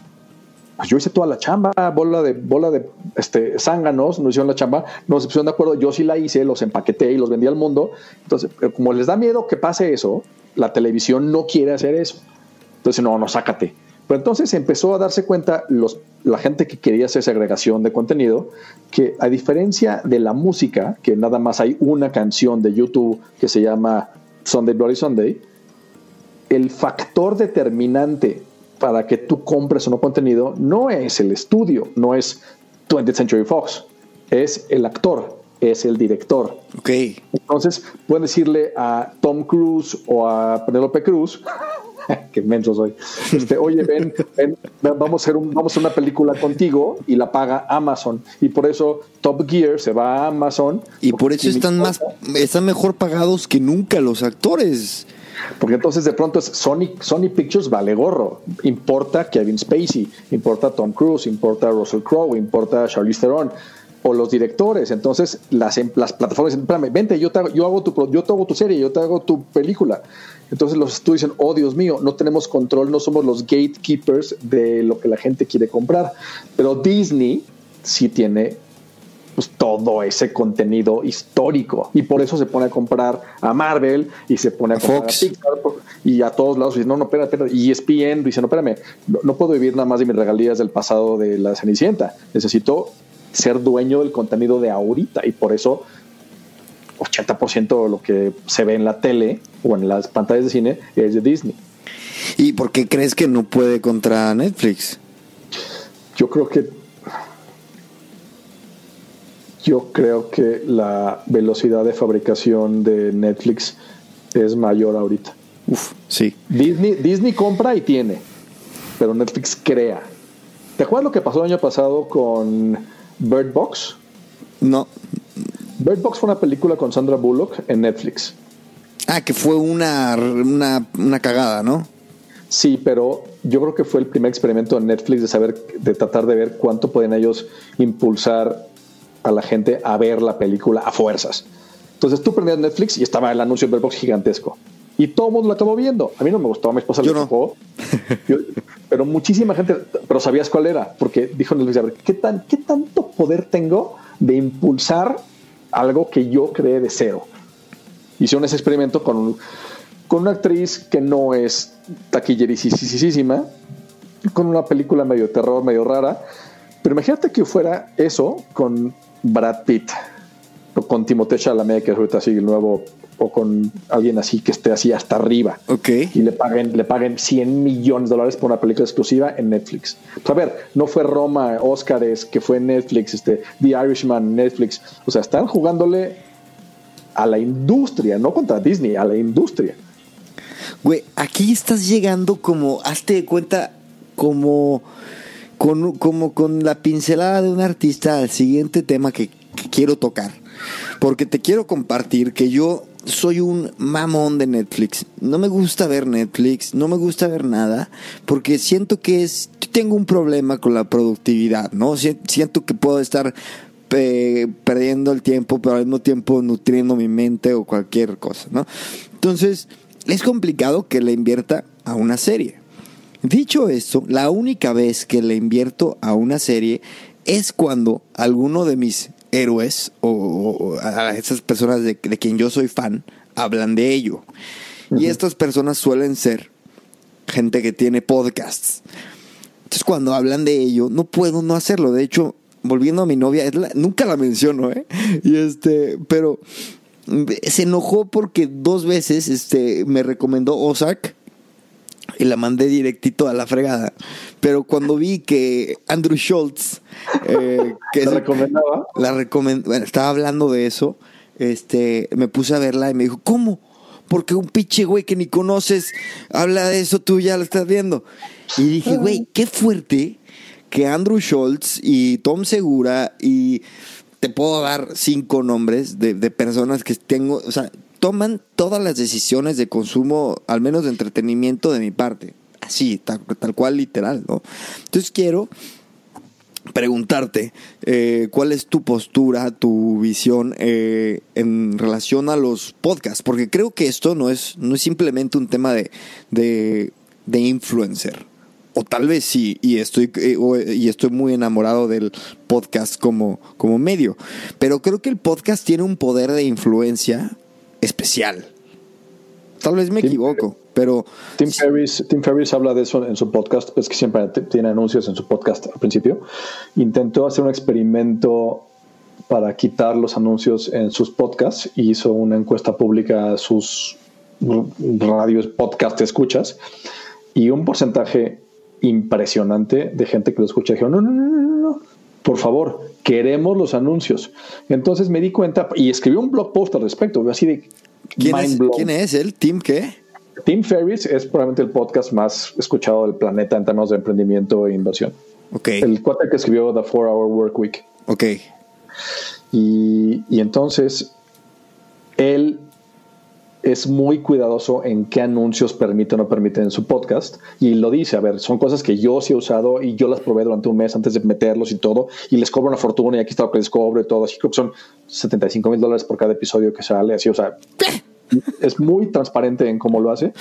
Pues yo hice toda la chamba, bola de, bola de este, zánganos, no hicieron la chamba, no se pusieron de acuerdo, yo sí la hice, los empaqueté y los vendí al mundo. Entonces, como les da miedo que pase eso, la televisión no quiere hacer eso. Entonces, no, no, sácate. Pero entonces empezó a darse cuenta los, la gente que quería hacer segregación de contenido, que a diferencia de la música, que nada más hay una canción de YouTube que se llama Sunday Bloody Sunday, el factor determinante para que tú compres o no contenido no es el estudio, no es 20th Century Fox, es el actor, es el director. Ok. Entonces, pueden decirle a Tom Cruise o a Penelope Cruz, (laughs) que menso soy, este, oye, ven, ven, vamos, a hacer un, vamos a hacer una película contigo y la paga Amazon. Y por eso Top Gear se va a Amazon. Y por eso están más, están mejor pagados que nunca los actores. Porque entonces de pronto es Sony, Sony Pictures vale gorro. Importa Kevin Spacey, importa Tom Cruise, importa Russell Crowe, importa Charlize Theron o los directores. Entonces las, em, las plataformas dicen, espérame, vente, yo te, hago, yo, hago tu, yo te hago tu serie, yo te hago tu película. Entonces los estudios dicen, oh Dios mío, no tenemos control, no somos los gatekeepers de lo que la gente quiere comprar. Pero Disney sí tiene pues, todo ese contenido histórico. Y por eso se pone a comprar a Marvel y se pone a, comprar Fox. a Pixar y a todos lados. Y dice, no, no, espérate, espérate. Y ESPN dice, no, espérame, no, no puedo vivir nada más de mis regalías del pasado de la Cenicienta. Necesito ser dueño del contenido de ahorita. Y por eso 80% de lo que se ve en la tele o en las pantallas de cine es de Disney. ¿Y por qué crees que no puede contra Netflix? Yo creo que yo creo que la velocidad de fabricación de Netflix es mayor ahorita. Uf, sí. Disney, Disney compra y tiene, pero Netflix crea. ¿Te acuerdas lo que pasó el año pasado con Bird Box? No. Bird Box fue una película con Sandra Bullock en Netflix. Ah, que fue una, una, una cagada, ¿no? Sí, pero yo creo que fue el primer experimento en Netflix de saber, de tratar de ver cuánto pueden ellos impulsar a la gente a ver la película a fuerzas. Entonces tú prendías Netflix y estaba el anuncio de Bird Box gigantesco. Y todo el mundo lo acabó viendo. A mí no me gustó, a mi esposa le no. tocó. (laughs) Yo- pero muchísima gente, pero sabías cuál era, porque dijo Netflix, a ver, ¿qué, tan, ¿qué tanto poder tengo de impulsar algo que yo creé de cero? Hicieron ese experimento con, con una actriz que no es taquillerísima, con una película medio terror, medio rara. Pero imagínate que fuera eso con Brad Pitt, o con Timothée Chalamet, que es ahorita así el nuevo, o con alguien así que esté así hasta arriba Ok. y le paguen, le paguen 100 millones de dólares por una película exclusiva en Netflix. Pues a ver, no fue Roma, Óscares, que fue Netflix, este, The Irishman, Netflix. O sea, están jugándole a la industria, no contra Disney, a la industria. Güey, aquí estás llegando como, hazte de cuenta, como con, como con la pincelada de un artista al siguiente tema que, que quiero tocar. Porque te quiero compartir que yo soy un mamón de Netflix. No me gusta ver Netflix, no me gusta ver nada, porque siento que es, tengo un problema con la productividad, ¿no? Si- Siento que puedo estar perdiendo el tiempo, pero al mismo tiempo nutriendo mi mente o cualquier cosa, ¿no? Entonces, es complicado que le invierta a una serie. Dicho esto, la única vez que le invierto a una serie es cuando alguno de mis héroes o, a esas personas de, de quien yo soy fan hablan de ello. Y estas personas suelen ser gente que tiene podcasts. Entonces cuando hablan de ello, no puedo no hacerlo. De hecho, volviendo a mi novia, es la- nunca la menciono, ¿eh? Y este, pero mm, se enojó porque dos veces este, me recomendó Ozark y la mandé directito a la fregada. Pero cuando vi que Andrew Schultz, eh, que ¿Te es el- recomendaba? la recomend bueno, estaba hablando de eso, este, me puse a verla y me dijo, ¿cómo? Porque un pinche güey que ni conoces habla de eso, tú ya lo estás viendo. Y dije, güey, qué fuerte que Andrew Schultz y Tom Segura y te puedo dar cinco nombres de, de personas que tengo, o sea, toman todas las decisiones de consumo, al menos de entretenimiento de mi parte. Así, tal, cual, literal, ¿no? Entonces quiero preguntarte eh, cuál es tu postura, tu visión eh, en relación a los podcasts, porque creo que esto no es, no es simplemente un tema de, de, de influencer. O tal vez sí, y estoy, eh, y estoy muy enamorado del podcast como, como medio. Pero creo que el podcast tiene un poder de influencia especial. Tal vez me equivoco, pero... Tim Ferriss, Tim Ferriss habla de eso en su podcast, es que siempre tiene anuncios en su podcast al principio. Intentó hacer un experimento para quitar los anuncios en sus podcasts y hizo una encuesta pública a sus radios, podcast escuchas y un porcentaje impresionante de gente que lo escucha dijo, no, no, no, no, no, por favor, queremos los anuncios. Entonces me di cuenta y escribí un blog post al respecto, así de... ¿Quién, es, ¿quién es él? ¿Tim qué? Tim Ferriss es probablemente el podcast más escuchado del planeta en términos de emprendimiento e inversión. Ok. El cuate que escribió The Four Hour Work Week. Ok. Y, y entonces él es muy cuidadoso en qué anuncios permite o no permite en su podcast. Y lo dice, a ver, son cosas que yo sí he usado y yo las probé durante un mes antes de meterlos y todo y les cobro una fortuna y aquí está lo que les cobro y todo, así que son 75 mil dólares por cada episodio que sale, así, o sea, es muy transparente en cómo lo hace.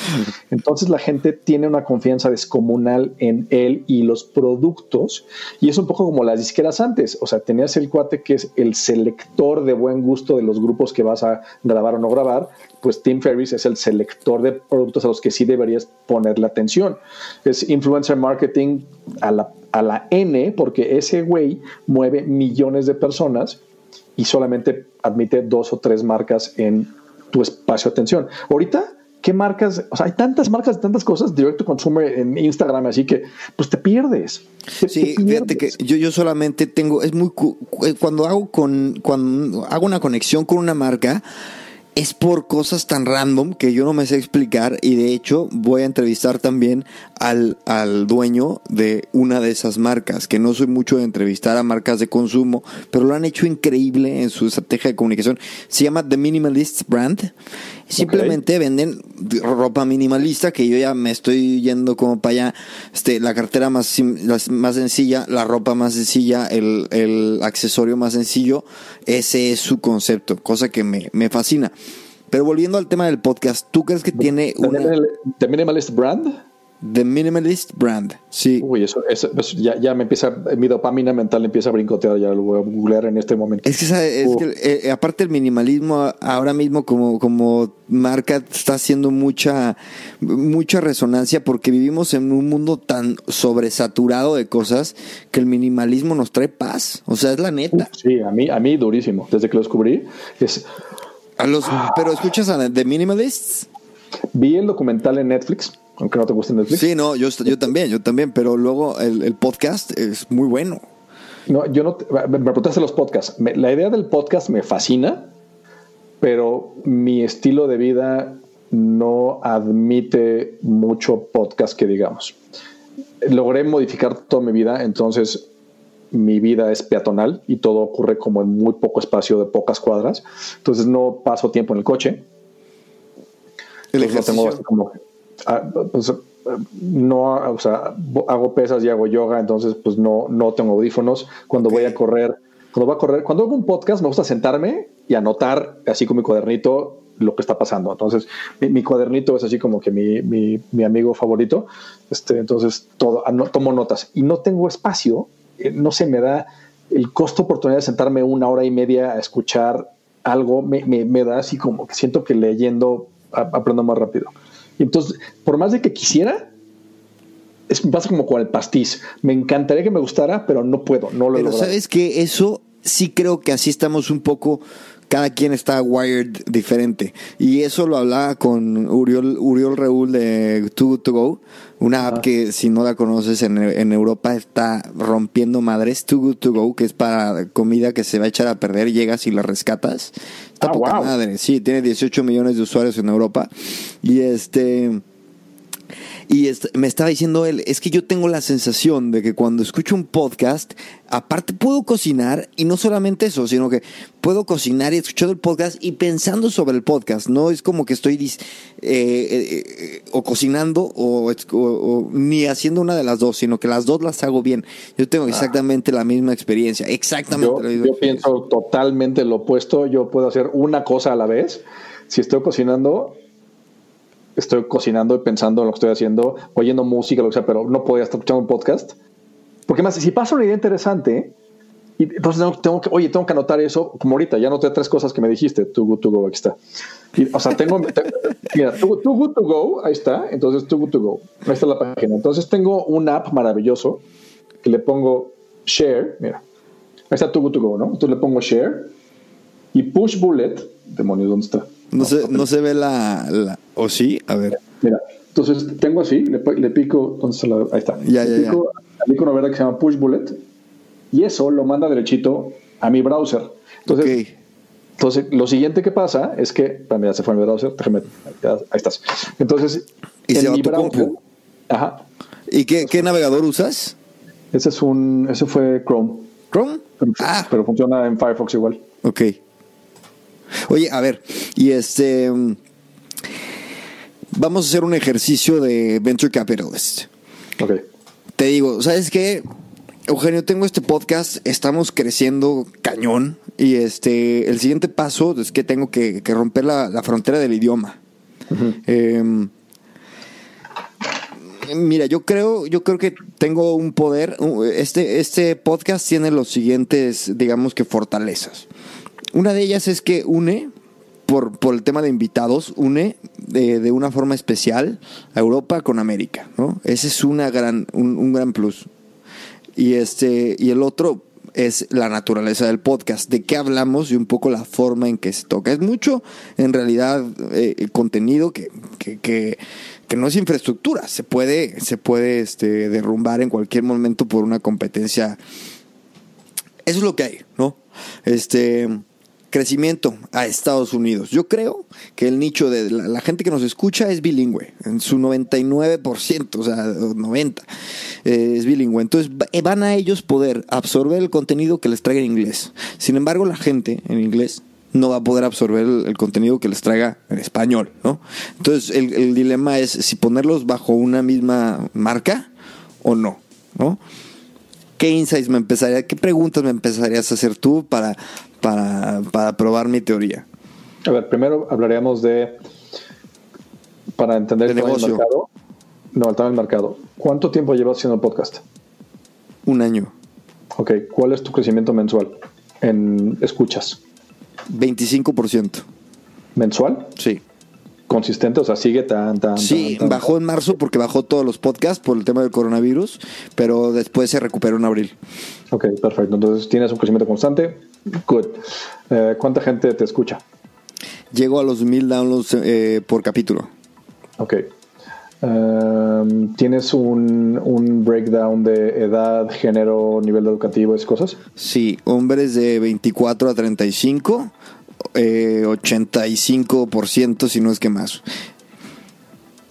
Entonces la gente tiene una confianza descomunal en él y los productos. Y es un poco como las disqueras antes. O sea, tenías el cuate que es el selector de buen gusto de los grupos que vas a grabar o no grabar. Pues Tim Ferriss es el selector de productos a los que sí deberías ponerle atención. Es influencer marketing a la, a la N, porque ese güey mueve millones de personas y solamente admite dos o tres marcas en tu espacio de atención. Ahorita, ¿qué marcas? O sea, hay tantas marcas de tantas cosas, directo consume en Instagram, así que pues te pierdes. sí, fíjate que yo, yo solamente tengo, es muy, cuando hago con, cuando hago una conexión con una marca, es por cosas tan random que yo no me sé explicar y de hecho voy a entrevistar también al, al, dueño de una de esas marcas, que no soy mucho de entrevistar a marcas de consumo, pero lo han hecho increíble en su estrategia de comunicación. Se llama The Minimalist Brand. Simplemente venden ropa minimalista, que yo ya me estoy yendo como para allá, este, la cartera más, más sencilla, la ropa más sencilla, el, el accesorio más sencillo, ese es su concepto, cosa que me, me fascina. Pero volviendo al tema del podcast, ¿tú crees que tiene una... ¿The Minimalist Brand? The Minimalist Brand, sí. Uy, eso, eso, ya, ya, me empieza, mi dopamina mental empieza a brincotear, ya lo voy a googlear en este momento. Es que, es que eh, aparte el minimalismo ahora mismo como, como marca está haciendo mucha, mucha resonancia porque vivimos en un mundo tan sobresaturado de cosas que el minimalismo nos trae paz, o sea, es la neta. sí, a mí, a mí durísimo, desde que lo descubrí, es... A los, pero escuchas a The Minimalists. Vi el documental en Netflix aunque no te guste Netflix. Sí, no, yo, yo también, yo también, pero luego el, podcast es muy bueno. No, yo no, me, me preguntaste los podcasts. la idea del podcast me fascina, pero mi estilo de vida no admite mucho podcast que digamos. Logré modificar toda mi vida, entonces mi vida es peatonal y todo ocurre como en muy poco espacio de pocas cuadras. Entonces no paso tiempo en el coche. El ejercicio. tengo así como Ah, pues, no, o sea, hago pesas y hago yoga, entonces pues no, no tengo audífonos. Cuando voy a correr, cuando voy a correr, cuando hago un podcast me gusta sentarme y anotar así con mi cuadernito lo que está pasando. Entonces, mi, cuadernito es así como que mi, mi, mi, amigo favorito. Este, entonces, todo, tomo notas y no tengo espacio, eh, no se me da el costo oportunidad de sentarme una hora y media a escuchar algo, me, me, me da así como que siento que leyendo aprendo más rápido. Entonces, por más de que quisiera, es, pasa como con el pastiz. Me encantaría que me gustara, pero no puedo, no lo Pero sabes que eso sí creo que así estamos un poco cada quien está wired diferente. Y eso lo hablaba con Uriol, Uriol Reúl de Too Good To Go, una app que si no la conoces en, en, Europa está rompiendo madres. Too Good To Go, que es para comida que se va a echar a perder, llegas y la rescatas. Está ah, poca wow. madre. Sí, tiene 18 millones de usuarios en Europa. Y este... Y me estaba diciendo él, es que yo tengo la sensación de que cuando escucho un podcast, aparte puedo cocinar, y no solamente eso, sino que puedo cocinar y escuchar el podcast y pensando sobre el podcast. No es como que estoy eh, eh, o cocinando o, o, o, ni haciendo una de las dos, sino que las dos las hago bien. Yo tengo exactamente ah. la misma experiencia, exactamente yo, la misma Yo pienso totalmente lo opuesto, yo puedo hacer una cosa a la vez. Si estoy cocinando, estoy cocinando y pensando en lo que estoy haciendo, oyendo música, lo que sea, pero no podía estar escuchando un podcast. Porque más, si pasa una idea interesante, y entonces tengo que, oye, tengo que anotar eso, como ahorita, ya anoté tres cosas que me dijiste, to go, to go, aquí está. o sea, tengo, mira, Too, Good To Go, ahí está, entonces Too Good To Go, ahí está la página. Entonces tengo un app maravilloso que le pongo Share, mira, ahí está Too Good To Go, ¿no? Entonces le pongo Share y Push Bullet, demonios, ¿dónde está? No, se, no se ve la, ¿O sí? A ver. Mira, entonces tengo así, le, pico, ¿dónde está la, ahí está. Ya, le ya, pico, ya. una verdad que se llama Push Bullet y eso lo manda derechito a mi browser. Entonces, entonces lo siguiente que pasa es que, mira, se fue mi browser, déjame, ahí estás. Entonces, ¿Y en mi browser, ajá. ¿Y qué, qué navegador usas? Ese es un, ese fue Chrome. ¿Chrome? ah. pero funciona en Firefox igual. Ok. Oye, a ver, y este. Vamos a hacer un ejercicio de Venture Capitalist. Ok. Te digo, ¿sabes qué? Eugenio, tengo este podcast, estamos creciendo cañón y este, el siguiente paso es que tengo que, romper la, frontera del idioma. Em, mira, yo creo, yo creo que tengo un poder. Este, este podcast tiene los siguientes, digamos que fortalezas. Una de ellas es que une, por, por el tema de invitados, une de, una forma especial a Europa con América, ¿no? Ese es una gran, un, gran plus. Y, este, y el otro es la naturaleza del podcast, de qué hablamos y un poco la forma en que se toca. Es mucho, en realidad, eh, contenido que, que, no es infraestructura, se puede, se puede este, derrumbar en cualquier momento por una competencia. Eso es lo que hay, ¿no? Este, crecimiento a Estados Unidos. Yo creo que el nicho de la, gente que nos escucha es bilingüe, en su 99%, o sea, 90% eh, es bilingüe. Entonces eh, van a ellos poder absorber el contenido que les traiga en inglés. Sin embargo, la gente en inglés no va a poder absorber el, contenido que les traiga en español, ¿no? Entonces el, el dilema es si ponerlos bajo una misma marca o no, ¿no? ¿Qué insights me empezaría, qué preguntas me empezarías a hacer tú para, para, para probar mi teoría? A ver, primero hablaríamos de, para entender el, mercado. No, el tamaño del mercado. ¿Cuánto tiempo llevas haciendo el podcast? Un año. Ok, ¿cuál es tu crecimiento mensual en escuchas? 25%. ¿Mensual? Sí consistente, o sea, sigue tan, tan. Sí, bajó en marzo porque bajó todos los podcasts por el tema del coronavirus, pero después se recuperó en abril. Ok, perfecto. Entonces tienes un crecimiento constante. Good. Eh, ¿Cuánta gente te escucha? Llego a los mil downloads eh, por capítulo. Ok. Em, ¿Tienes un, un, breakdown de edad, género, nivel educativo, esas cosas? Sí, hombres de 24 a 35 eh, 85%, si no es que más.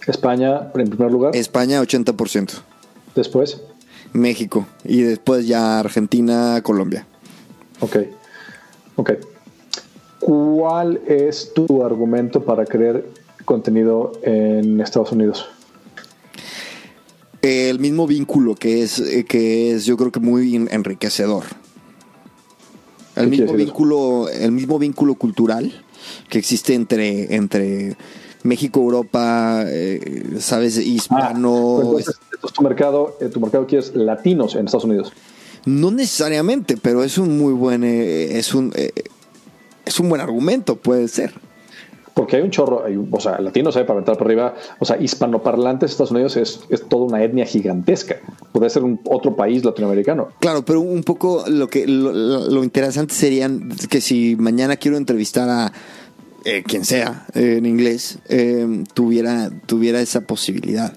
España, en primer lugar. España, 80%. Después. México. Y después ya Argentina, Colombia. Ok. Ok. ¿Cuál es tu argumento para crear contenido en Estados Unidos? El mismo vínculo que es, eh, que es yo creo que muy enriquecedor. El mismo vínculo, el mismo vínculo cultural que existe entre, entre México, Europa, eh, sabes, hispano. Ah, pues tu mercado, eh, tu mercado quieres latinos en Estados Unidos. No necesariamente, pero es un muy buen, eh, es un, es un buen argumento, puede ser. Porque hay un chorro, o sea, latinos hay para entrar por arriba, o sea, hispanoparlantes Estados Unidos es, es toda una etnia gigantesca. Podría ser un otro país latinoamericano. Claro, pero un poco lo que lo, interesante sería que si mañana quiero entrevistar a eh, quien sea eh, en inglés, eh, tuviera, tuviera esa posibilidad.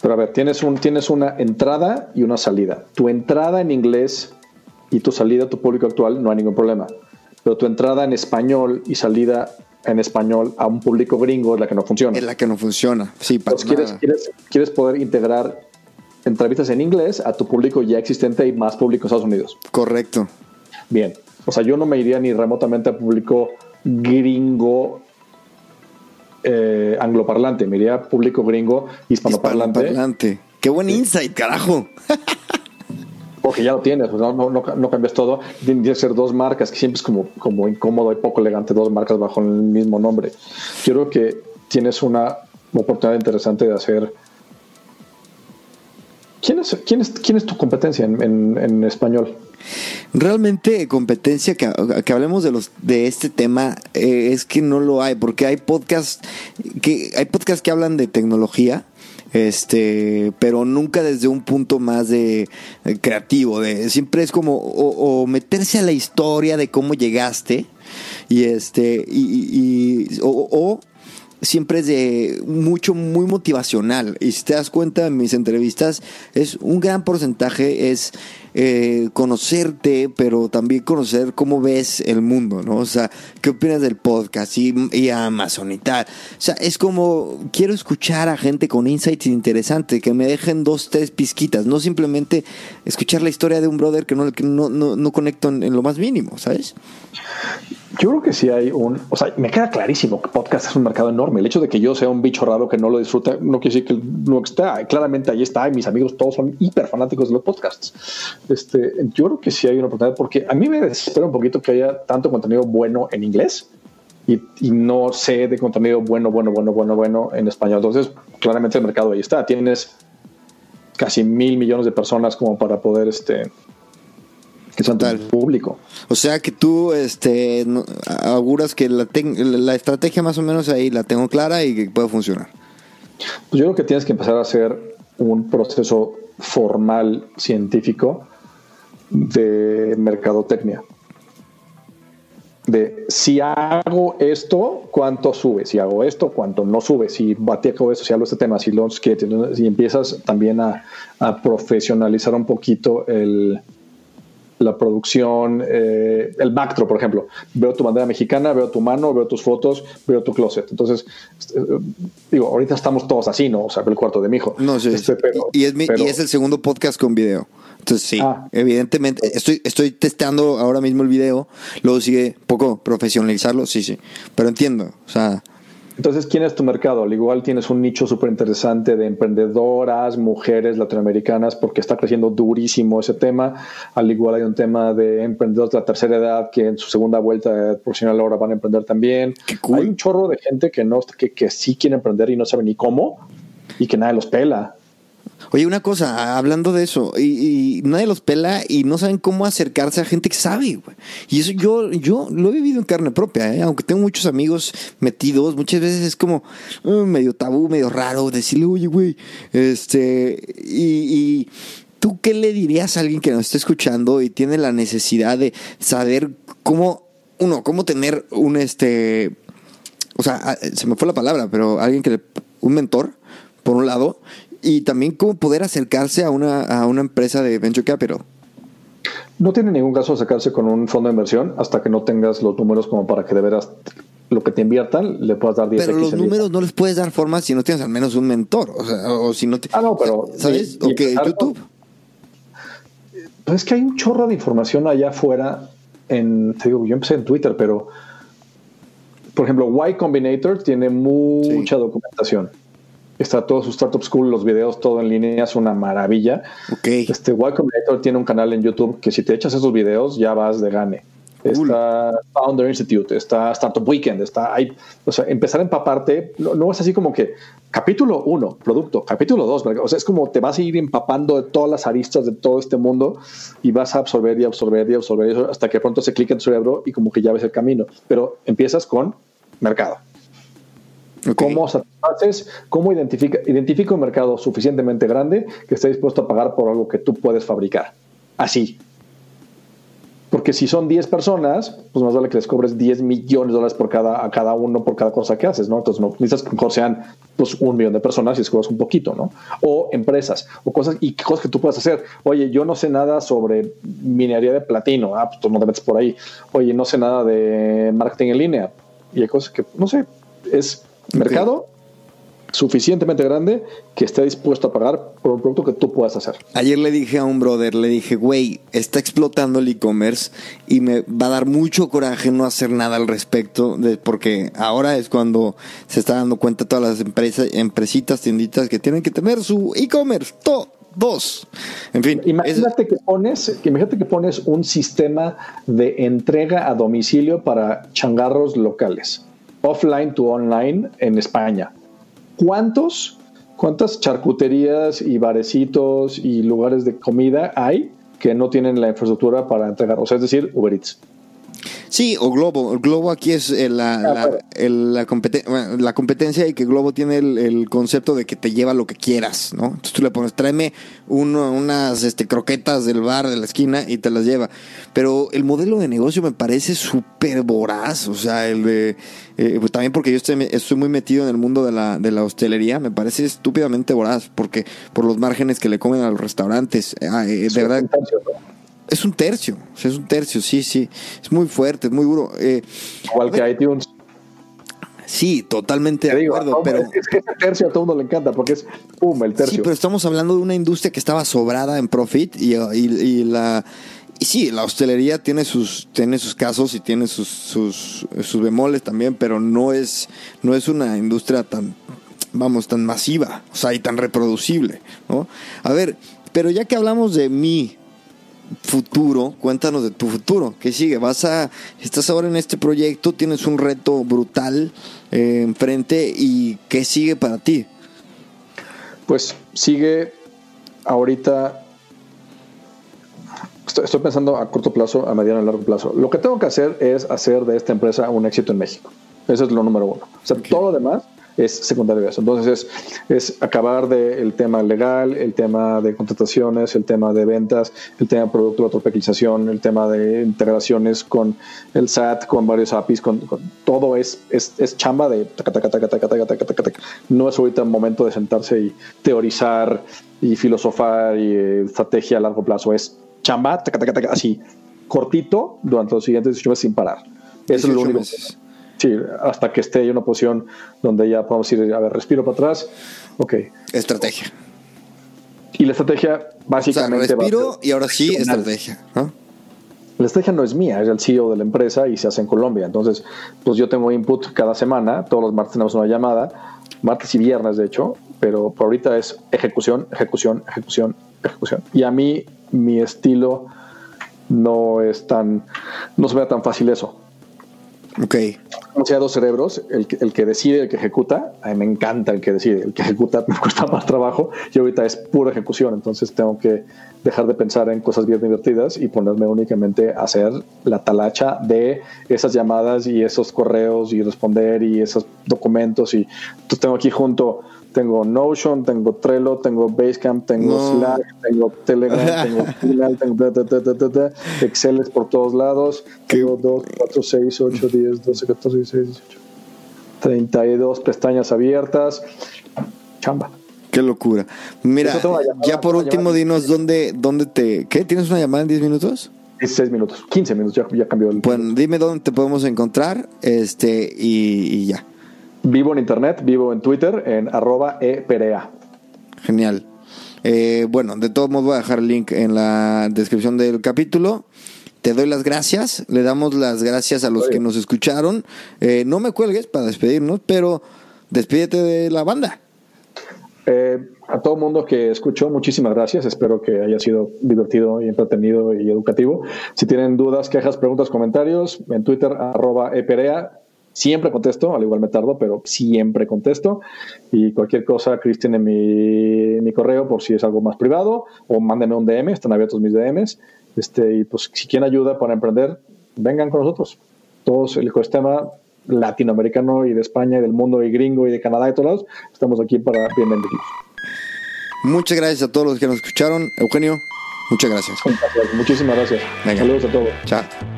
Pero a ver, tienes, un, tienes una entrada y una salida. Tu entrada en inglés y tu salida a tu público actual no hay ningún problema pero tu entrada en español y salida en español a un público gringo es la que no funciona. Es la que no funciona, sí. Para quieres, quieres, quieres, poder integrar entrevistas en inglés a tu público ya existente y más público en Estados Unidos. Correcto. Bien. O sea, yo no me iría ni remotamente a público gringo eh, angloparlante, me iría a público gringo hispanoparlante. Hispanoparlante. Qué buen insight, carajo. (laughs) porque ya lo tienes, pues no, cambias todo. Tiene que ser dos marcas, que siempre es como, como incómodo y poco elegante, dos marcas bajo el mismo nombre. Yo creo que tienes una oportunidad interesante de hacer. ¿Quién es, quién tu competencia en, en, español? Realmente competencia que, que, hablemos de los de este tema eh, es que no lo hay porque hay podcasts que hay podcasts que hablan de tecnología este pero nunca desde un punto más de, creativo de siempre es como o, meterse a la historia de cómo llegaste y este y, o, siempre es de mucho, muy motivacional. Y si te das cuenta en mis entrevistas, es un gran porcentaje es eh, conocerte, pero también conocer cómo ves el mundo, ¿no? O sea, qué opinas del podcast y, Amazon y tal. O sea, es como, quiero escuchar a gente con insights interesantes, que me dejen dos, tres pizquitas, no simplemente escuchar la historia de un brother que no, que no, no, no conecto en, lo más mínimo, ¿sabes? Yo creo que sí hay un, o sea, me queda clarísimo que podcast es un mercado enorme. El hecho de que yo sea un bicho raro que no lo disfruta, no quiere decir que no está. Claramente ahí está, y mis amigos todos son hiper fanáticos de los podcasts. Este, yo creo que sí hay una oportunidad porque a mí me desespera un poquito que haya tanto contenido bueno en inglés y, no sé de contenido bueno, bueno, bueno, bueno, bueno en español. Entonces, claramente el mercado ahí está. Tienes casi mil millones de personas como para poder este que son tal público. O sea que tú este auguras que la, la estrategia más o menos ahí la tengo clara y que puede funcionar. Pues yo creo que tienes que empezar a hacer un proceso formal científico de mercadotecnia. De si hago esto, cuánto sube, si hago esto, cuánto no sube, si bateco eso, si hablo este tema, si lo si empiezas también a, profesionalizar un poquito el, la producción, eh, el backdrop, por ejemplo. Veo tu bandera mexicana, veo tu mano, veo tus fotos, veo tu closet. Entonces, eh, digo, ahorita estamos todos así, ¿no? O sea, el cuarto de mi hijo. No, sí. Este, y, es y es el segundo podcast con video. Entonces sí, ah. evidentemente estoy, estoy testeando ahora mismo el video, luego sigue poco profesionalizarlo, sí, sí, pero entiendo, o sea... Entonces, ¿quién es tu mercado? Al igual tienes un nicho súper interesante de emprendedoras, mujeres latinoamericanas, porque está creciendo durísimo ese tema. Al igual hay un tema de emprendedores de la tercera edad que en su segunda vuelta profesional ahora van a emprender también. Hay un chorro de gente que, no, que, que sí quiere emprender y no sabe ni cómo y que nadie los pela. Oye, una cosa, hablando de eso, y, nadie los pela y no saben cómo acercarse a gente que sabe, güey. Y eso yo, yo lo he vivido en carne propia, ¿eh? aunque tengo muchos amigos metidos, muchas veces es como uh, medio tabú, medio raro decirle, oye, güey, este, y, y ¿tú qué le dirías a alguien que nos está escuchando y tiene la necesidad de saber cómo, uno, cómo tener un, este, o sea, se me fue la palabra, pero alguien que, le, un mentor, por un lado, y también cómo poder acercarse a una, a una empresa de venture capital. No tiene ningún caso acercarse con un fondo de inversión hasta que no tengas los números como para que de veras lo que te inviertan le puedas dar 10 Pero los números no les puedes dar forma si no tienes al menos un mentor. O, sea, o si no te, Ah, no, pero. ¿Sabes? o que YouTube. Pues es que hay un chorro de información allá afuera. En, te digo, yo empecé en Twitter, pero. Por ejemplo, Y Combinator tiene mucha documentación. Está todo su Startup School, los videos, todo en línea, es una maravilla. Okay. Este Y Combinator tiene un canal en YouTube que si te echas esos videos ya vas de gane. Está Founder Institute, está Startup Weekend, está ahí. O sea, empezar a empaparte, no, es así como que capítulo uno, producto, capítulo dos, o sea, es como te vas a ir empapando de todas las aristas de todo este mundo y vas a absorber y absorber y absorber hasta que pronto se clica en tu cerebro y como que ya ves el camino. Pero empiezas con mercado ¿Cómo satisfaces? ¿Cómo identifica, identifica un mercado suficientemente grande que esté dispuesto a pagar por algo que tú puedes fabricar? Así. Porque si son 10 personas, pues más vale que les cobres 10 millones de dólares por cada, a cada uno por cada cosa que haces, ¿no? Entonces no necesitas que sean pues, un millón de personas y les cobras un poquito, ¿no? O empresas, o cosas, y cosas que tú puedas hacer. Oye, yo no sé nada sobre minería de platino, ah, pues tú no te metes por ahí. Oye, no sé nada de marketing en línea. Y hay cosas que, no sé, es mercado suficientemente grande que esté dispuesto a pagar por un producto que tú puedas hacer. Ayer le dije a un brother, le dije, güey, está explotando el e-commerce y me va a dar mucho coraje no hacer nada al respecto, de, porque ahora es cuando se está dando cuenta todas las empresas, empresitas, tienditas que tienen que tener su e-commerce, todo. Dos. En fin. Imagínate que pones, imagínate que pones un sistema de entrega a domicilio para changarros locales offline to online en España. ¿Cuántos, cuántas charcuterías y barecitos y lugares de comida hay que no tienen la infraestructura para entregar, o sea, es decir, Uber Eats. Sí, o Globo. El Globo aquí es eh, la, Ah, la, el- la, competen- bueno, la competencia y que Globo tiene el, el concepto de que te lleva lo que quieras, ¿no? Entonces tú le pones, tráeme uno- unas este, croquetas del bar de la esquina y te las lleva. Pero el modelo de negocio me parece súper voraz. O sea, el de, eh, pues también porque yo estoy muy metido en el mundo de la, de la hostelería, me parece estúpidamente voraz. Porque por los márgenes que le comen a los restaurantes. Ah, eh, de verdad. Es un tercio, es un tercio, sí, sí. Es muy fuerte, es muy duro. Eh, Igual que iTunes. sí, totalmente Te de acuerdo, pero... es que ese tercio a todo el mundo le encanta porque es pum, el tercio. Sí, pero estamos hablando de una industria que estaba sobrada en profit y, y- y la... Y sí, la hostelería tiene sus, tiene sus casos y tiene sus, sus, sus bemoles también, pero no es, no es una industria tan, vamos, tan masiva, o sea, y tan reproducible, ¿no? A ver, pero ya que hablamos de mi futuro, cuéntanos de tu futuro, ¿qué sigue? Vas a, estás ahora en este proyecto, tienes un reto brutal eh, enfrente y ¿qué sigue para ti? Pues sigue ahorita. Estoy, estoy pensando a corto plazo, a mediano y largo plazo. Lo que tengo que hacer es hacer de esta empresa un éxito en México. Eso es lo número uno. O sea, todo lo demás es secundario a eso. Entonces es, es acabar del tema legal, el tema de contrataciones, el tema de ventas, el tema de producto de tropicalización, el tema de integraciones con el SAT, con varios APIs, con, con- todo es, es, es chamba de taca, taca, taca, taca, taca, taca, taca, taca. No es ahorita el momento de sentarse y teorizar y filosofar y eh, estrategia a largo plazo. Es chamba, taca, taca, taca, así, cortito durante los siguientes 18 meses sin parar. Eso es lo 18 único. meses. Sí, hasta que esté en una posición donde ya podamos ir, a ver, respiro para atrás. Ok. Estrategia. Y la estrategia O sea, básicamente. va a respiro y ahora sí estrategia. La estrategia no es mía, es el CEO de la empresa y se hace en Colombia. Entonces, pues yo tengo input cada semana, todos los martes tenemos una llamada, martes y viernes de hecho, pero por ahorita es ejecución, ejecución, ejecución, ejecución. Y a mí mi estilo no es tan, no se me da tan fácil eso. Ok. Como sea dos cerebros, el el que decide, el que ejecuta, a mí me encanta el que decide, el que ejecuta (laughs) me cuesta más trabajo. Y ahorita es pura ejecución, entonces tengo que dejar de pensar en cosas bien divertidas y ponerme únicamente a hacer la talacha de esas llamadas y esos correos y responder y esos documentos. Y tengo aquí junto tengo Notion, tengo Trello, tengo Basecamp, tengo No. Slack, tengo Telegram, (laughs) tengo Signal, tengo ta, ta, ta, Excel es por todos lados, tengo 2, 4, 6, 8, 10, 12, 14, 16, 18, 32 pestañas abiertas, chamba. Qué locura. Mira, llamada, ya por último, dinos dónde, dónde te. ¿Qué? ¿Tienes una llamada en 10 minutos? 16 minutos, 15 minutos, ya, ya cambió el. Bueno, dime dónde te podemos encontrar este y, y ya. Vivo en internet, vivo en Twitter, en arroba eperea. Genial. Eh, bueno, de todos modos voy a dejar el link en la descripción del capítulo. Te doy las gracias. Le damos las gracias a los Oye. que nos escucharon. Eh, no me cuelgues para despedirnos, pero despídete de la banda. Eh, a todo mundo que escuchó, muchísimas gracias. Espero que haya sido divertido y entretenido y educativo. Si tienen dudas, quejas, preguntas, comentarios, en Twitter, arroba eperea. Siempre contesto, al igual me tardo, pero siempre contesto. Y cualquier cosa, Chris tiene mi, mi correo por si es algo más privado, o mándenme un DM, están abiertos mis DMs. Este, y pues si quieren ayuda para emprender, vengan con nosotros. Todos el ecosistema latinoamericano y de España y del mundo y gringo y de Canadá y todos lados, estamos aquí para bienvenidos. Muchas gracias a todos los que nos escucharon. Eugenio, muchas gracias. Placer. Muchísimas gracias. Venga. Saludos a todos. Chao.